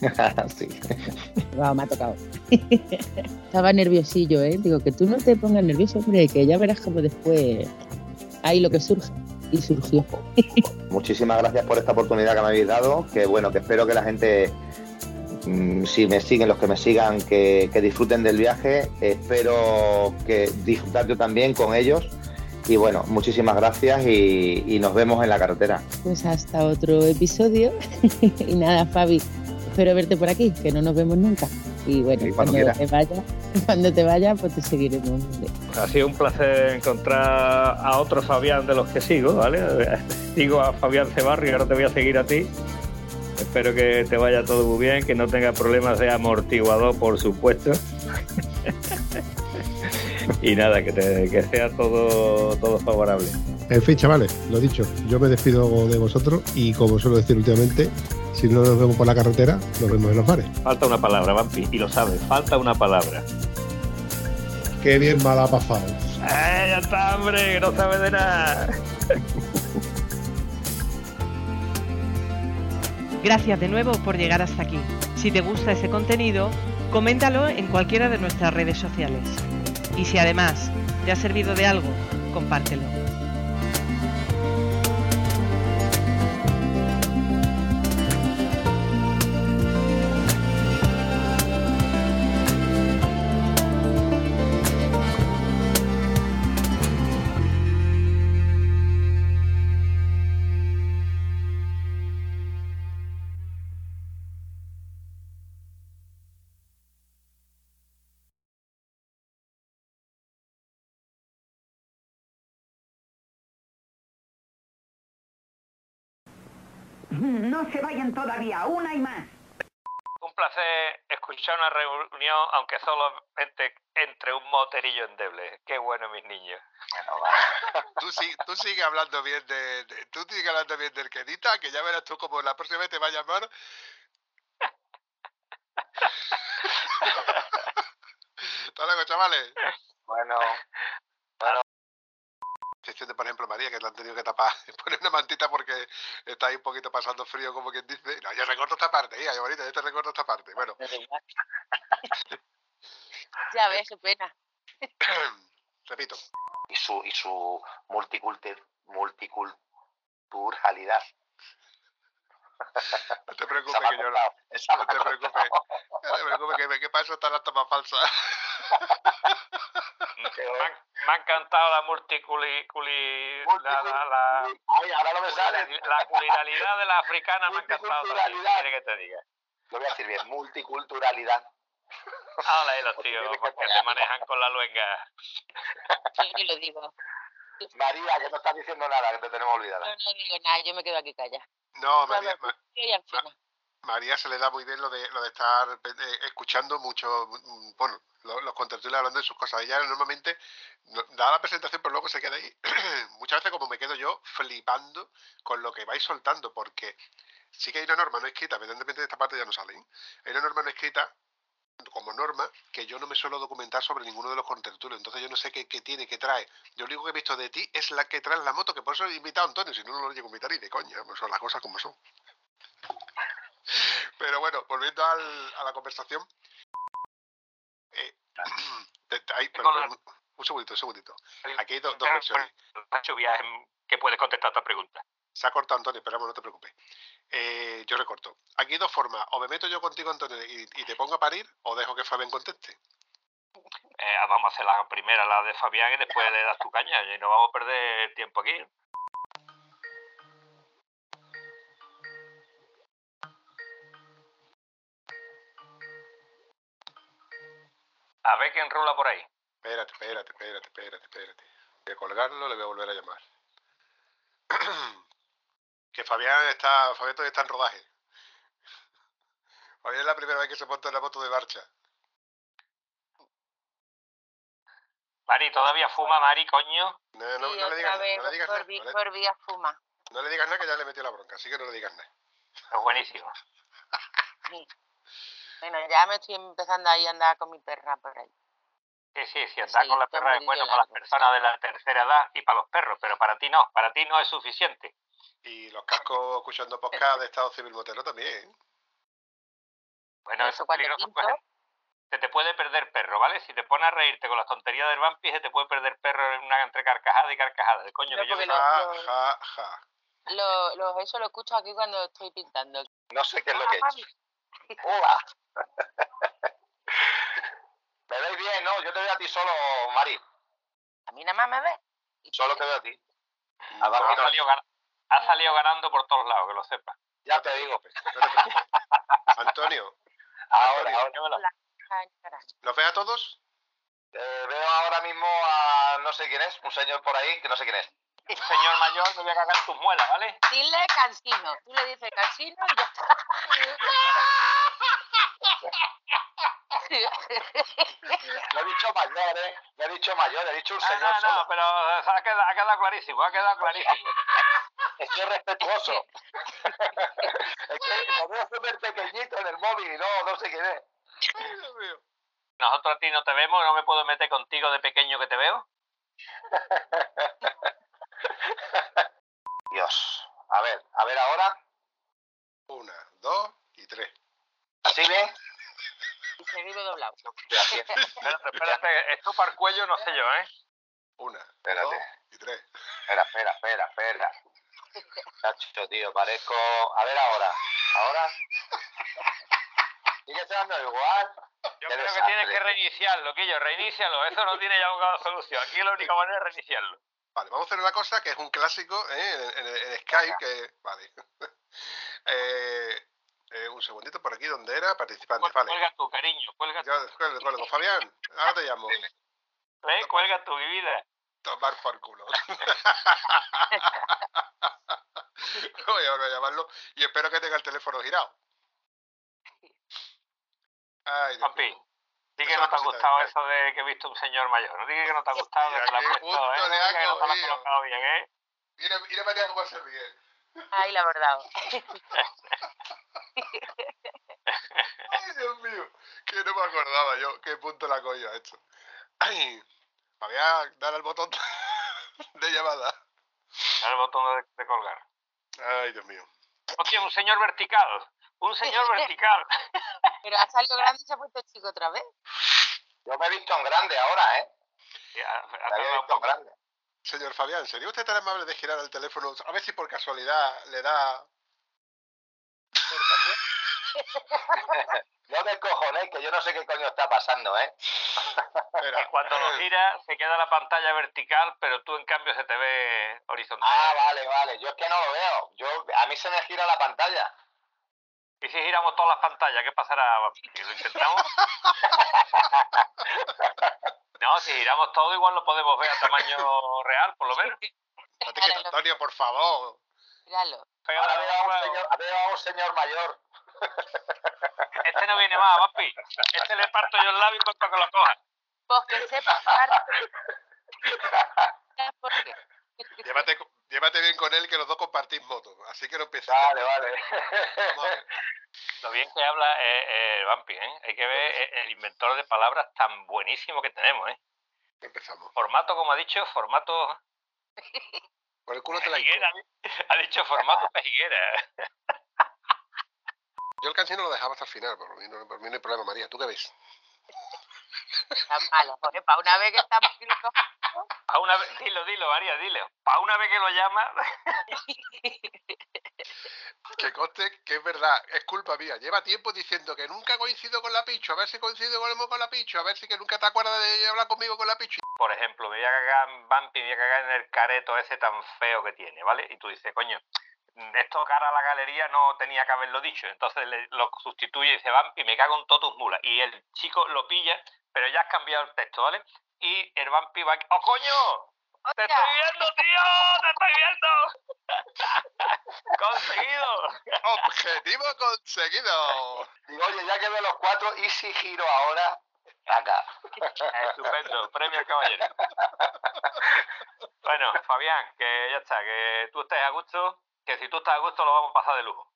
sí. Wow, me ha tocado. Estaba nerviosillo, ¿eh? Digo, que tú no te pongas nervioso, hombre, que ya verás como después hay lo que surge. Y surgió. Muchísimas gracias por esta oportunidad que me habéis dado. Que bueno, que espero que la gente, mm, si me siguen, los que me sigan, que, que disfruten del viaje. Espero que disfrutar yo también con ellos. Y bueno, muchísimas gracias y, y nos vemos en la carretera. Pues hasta otro episodio. y nada, Fabi, espero verte por aquí, que no nos vemos nunca. Y bueno, Sí, cuando te vaya, cuando te vaya, pues te seguiremos. Ha sido un placer encontrar a otro Fabián de los que sigo, ¿vale? Sigo a Fabián Cebarrio y ahora te voy a seguir a ti. Espero que te vaya todo muy bien, que no tengas problemas de amortiguador, por supuesto. Y nada, que, te- que sea todo, todo favorable. En fin, chavales, lo dicho, yo me despido de vosotros y como suelo decir últimamente, si no nos vemos por la carretera, nos vemos en los bares. Falta una palabra, Vampi, y lo sabes, falta una palabra. Qué bien mal ha pasado. ¡Eh, ya está, hombre! Que no sabes de nada. Gracias de nuevo por llegar hasta aquí. Si te gusta ese contenido, coméntalo en cualquiera de nuestras redes sociales. Y si además te ha servido de algo, compártelo. No se vayan todavía, una y más. Un placer escuchar una reunión, aunque solamente entre un moterillo endeble. Qué bueno, mis niños. Tú, sí- tú sigue hablando bien de, de- tú sigue hablando bien del Quedita, que ya verás tú como la próxima vez te va a llamar. Hasta luego, chavales. Bueno, Excepción de, por ejemplo, María, que le han tenido que tapar, poner una mantita porque está ahí un poquito pasando frío, como quien dice. No, yo recorto esta parte, hija, yo bonita, yo te recorto esta parte. Bueno, Ya ves, qué pena. repito. y su, y su multicultur, multiculturalidad. No te preocupes, que yo no, no te preocupes. No te preocupes, que, que para eso está la toma falsa. Me ha encantado la multiculi... culi- la, la, la, Ay, ahora no me sale. la culinalidad de la africana me ha encantado. también, ¿qué Multiculturalidad. que te diga? Lo voy a decir bien, multiculturalidad. Ahí los tíos, que porque manejan con la luenga. Yo ni lo digo. María, que no estás diciendo nada, que te tenemos olvidada. Yo no digo nada, yo me quedo aquí callada. No, María, Ma- Y al final. María se le da muy bien lo de, lo de estar eh, escuchando mucho, mm, bueno, lo- los contertulios hablando de sus cosas. Ella normalmente no- da la presentación, pero luego se queda ahí. Muchas veces como me quedo yo flipando con lo que vais soltando, porque sí que hay una norma no escrita, evidentemente de esta parte ya no sale, ¿eh? hay una norma no escrita como norma que yo no me suelo documentar sobre ninguno de los contertulios, entonces yo no sé qué, tiene, qué trae. Yo lo único que he visto de ti es la que trae la moto, que por eso he invitado a Antonio, si no, no lo llego a invitar y de coña, pues son las cosas como son. Pero bueno, volviendo al- a la conversación. eh, te- te- hay- pero- pero un- un segundito, un segundito. Aquí hay do- dos versiones. Viaje, que puedes contestar esta pregunta. Se ha cortado Antonio, esperamos, no te preocupes. Eh, yo recorto. Aquí hay dos formas. O me meto yo contigo, Antonio, y, y te pongo a parir, o dejo que Fabián conteste. Eh, vamos a hacer la primera, la de Fabián, y después le das tu caña. Y no vamos a perder tiempo aquí. A ver quién rula por ahí. Espérate, espérate, espérate, espérate, espérate. Voy a colgarlo, le voy a volver a llamar. que Fabián está, Fabián todavía está en rodaje. Fabián es la primera vez que se monta en la moto de marcha. Mari, ¿todavía fuma Mari, coño? No, no, no le digas nada, no le digas por, nada, vi- no le- por vía fuma. no le digas nada que ya le metió la bronca, así que no le digas nada. Es buenísimo. Bueno, ya me estoy empezando ahí a andar con mi perra por ahí. Sí, sí, sí, andar Sí, con la perra es bueno para las personas de la tercera edad y para los perros, pero para ti no, para ti no es suficiente. Y los cascos escuchando podcast de Estado Civil Motero también. Bueno, Eso es peligroso, pues, Se te puede perder perro, ¿vale? Si te pones a reírte con las tonterías del vampi, se te puede perder perro en una entre carcajada y carcajada. De coño, No, que yo porque me- lo- Ja, lo- ja, ja. Lo, lo- eso lo escucho aquí cuando estoy pintando. No sé qué es lo Ah, que he Javi. hecho. Hola. ¿Me veis bien, no? Yo te veo a ti solo, Mari. A mí nada más me ve. Solo te veo a ti. No, Abajo ha, no. salido, gan- ha salido ganando por todos lados, que lo sepas. Ya te digo. preocupes. Antonio, Ahora, ahora. ¿los ves a todos? Eh, veo ahora mismo a no sé quién es, un señor por ahí que no sé quién es. Señor mayor, me voy a cagar tus muelas, ¿vale? Dile cansino. Tú le dices cansino y ya está. No he dicho mayor, ¿eh? No he dicho mayor, he dicho un Ah, señor no, no, solo. pero ha quedado, ha quedado clarísimo, ha quedado clarísimo. Estoy respetuoso. es que lo veo súper pequeñito en el móvil y no, no sé quién es. Ay, Dios mío. Nosotros a ti no te vemos, no me puedo meter contigo de pequeño que te veo. Dios. A ver, a ver ahora. Una, dos y tres. ¿Así bien? Y seguido doblado. Espérate, espérate, esto para el cuello no sé yo, ¿eh? Una, Espérate. dos y tres. Espera, espera, espera, espera. Chacho, tío, parezco... A ver ahora. ¿Ahora? ¿Sigue estando igual? Yo Qué creo que tienes que reiniciarlo, Quillo, reinícialo. Eso no tiene ya una solución. Aquí la única manera es reiniciarlo. Vale, vamos a hacer una cosa que es un clásico ¿eh? en, en- en Skype, que... Vale. Eh, eh, un segundito por aquí, donde era? Participantes, Cuelga, vale. cuelga tú, cariño, cuelga tú. Ya, cuelgo. Fabián, ahora te llamo. ¿Eh? Cuelga mi vida. Tomar por culo. Voy a llamarlo y espero que tenga el teléfono girado. Ay, Papi, di que no te ha gustado de- eso de que he visto un señor mayor. No digas que no te ha gustado, que Mira, te lo ha puesto, ¿eh? No que te lo ha colocado bien, ¿eh? Mira, mira María cómo se ríe. Ahí la verdad. Ay, Dios mío, que no me acordaba yo qué punto la coño a esto. Ay, me voy a dar al botón de llamada. Dale el botón de, de colgar. Ay, Dios mío. Hostia, un señor vertical. Un señor vertical. Pero ha salido grande y se ha puesto chico otra vez. Yo me he visto en grande ahora, ¿eh? Ya, ha Me había tardado un visto en poco. grande. Señor Fabián, ¿sería usted tan amable de girar el teléfono? A ver si por casualidad le da... No descojonéis, que yo no sé qué coño está pasando, ¿eh? Espera. Cuando lo gira se queda la pantalla vertical, pero tú en cambio se te ve horizontal. Ah, vale, vale. Yo es que no lo veo. Yo, a mí se me gira la pantalla. ¿Y si giramos todas las pantallas? ¿Qué pasará? ¿Que ¿Lo intentamos? No, si giramos todo igual lo podemos ver a tamaño real, por lo menos. Antonio, por favor. Míralo. Ahora veo a un señor, veo a un señor mayor. Este no viene más, papi. Este le parto yo el labio cuanto que lo coja. Pues que sepa. ¿sabes por qué? Llévate, llévate bien con él, que los dos compartís moto. Así que no empieces. Vale, vale. A ver. Lo bien que habla eh, eh, Vampi, ¿eh? Hay que ver eh, el inventor de palabras tan buenísimo que tenemos, ¿eh? Empezamos. Formato, como ha dicho, formato Por el culo te la pejiguera. Ha dicho formato pejiguera. Yo el cansino lo dejaba hasta el final, por mí, no, por mí no hay problema, María. ¿Tú qué ves? Está malo, joder, para una vez que estamos gritos. Pa' una vez, dilo, dilo, María, dilo. Para una vez que lo llama, Que conste que es verdad, es culpa mía. Lleva tiempo diciendo que nunca coincido con la Picho, a ver si coincido con, con la Picho, a ver si que nunca te acuerdas de hablar conmigo con la Picho. por ejemplo, me voy a cagar en Vampi, me voy a cagar en el careto ese tan feo que tiene, ¿vale? Y tú dices, coño, esto cara a la galería no tenía que haberlo dicho. Entonces le- lo sustituye y dice, Vampi, me cago en todas tus mulas. Y el chico lo pilla, pero ya has cambiado el texto, ¿vale? Y el Vampi va, ¡oh, coño! ¡Te estoy viendo, tío! ¡Te estoy viendo! ¡Conseguido! Objetivo conseguido. Digo, oye, ya que veo los cuatro, ¿y si giro ahora? Acá. Estupendo, premio al caballero. Bueno, Fabián, que ya está, que tú estés a gusto, que si tú estás a gusto lo vamos a pasar de lujo.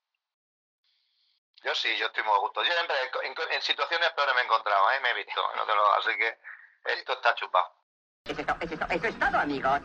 Yo sí, yo estoy muy a gusto. Yo siempre en, en situaciones peores me he encontrado, ¿eh? Me he visto. No te lo, así que esto está chupado. Eso es, to- eso es to- eso es todo, amigos.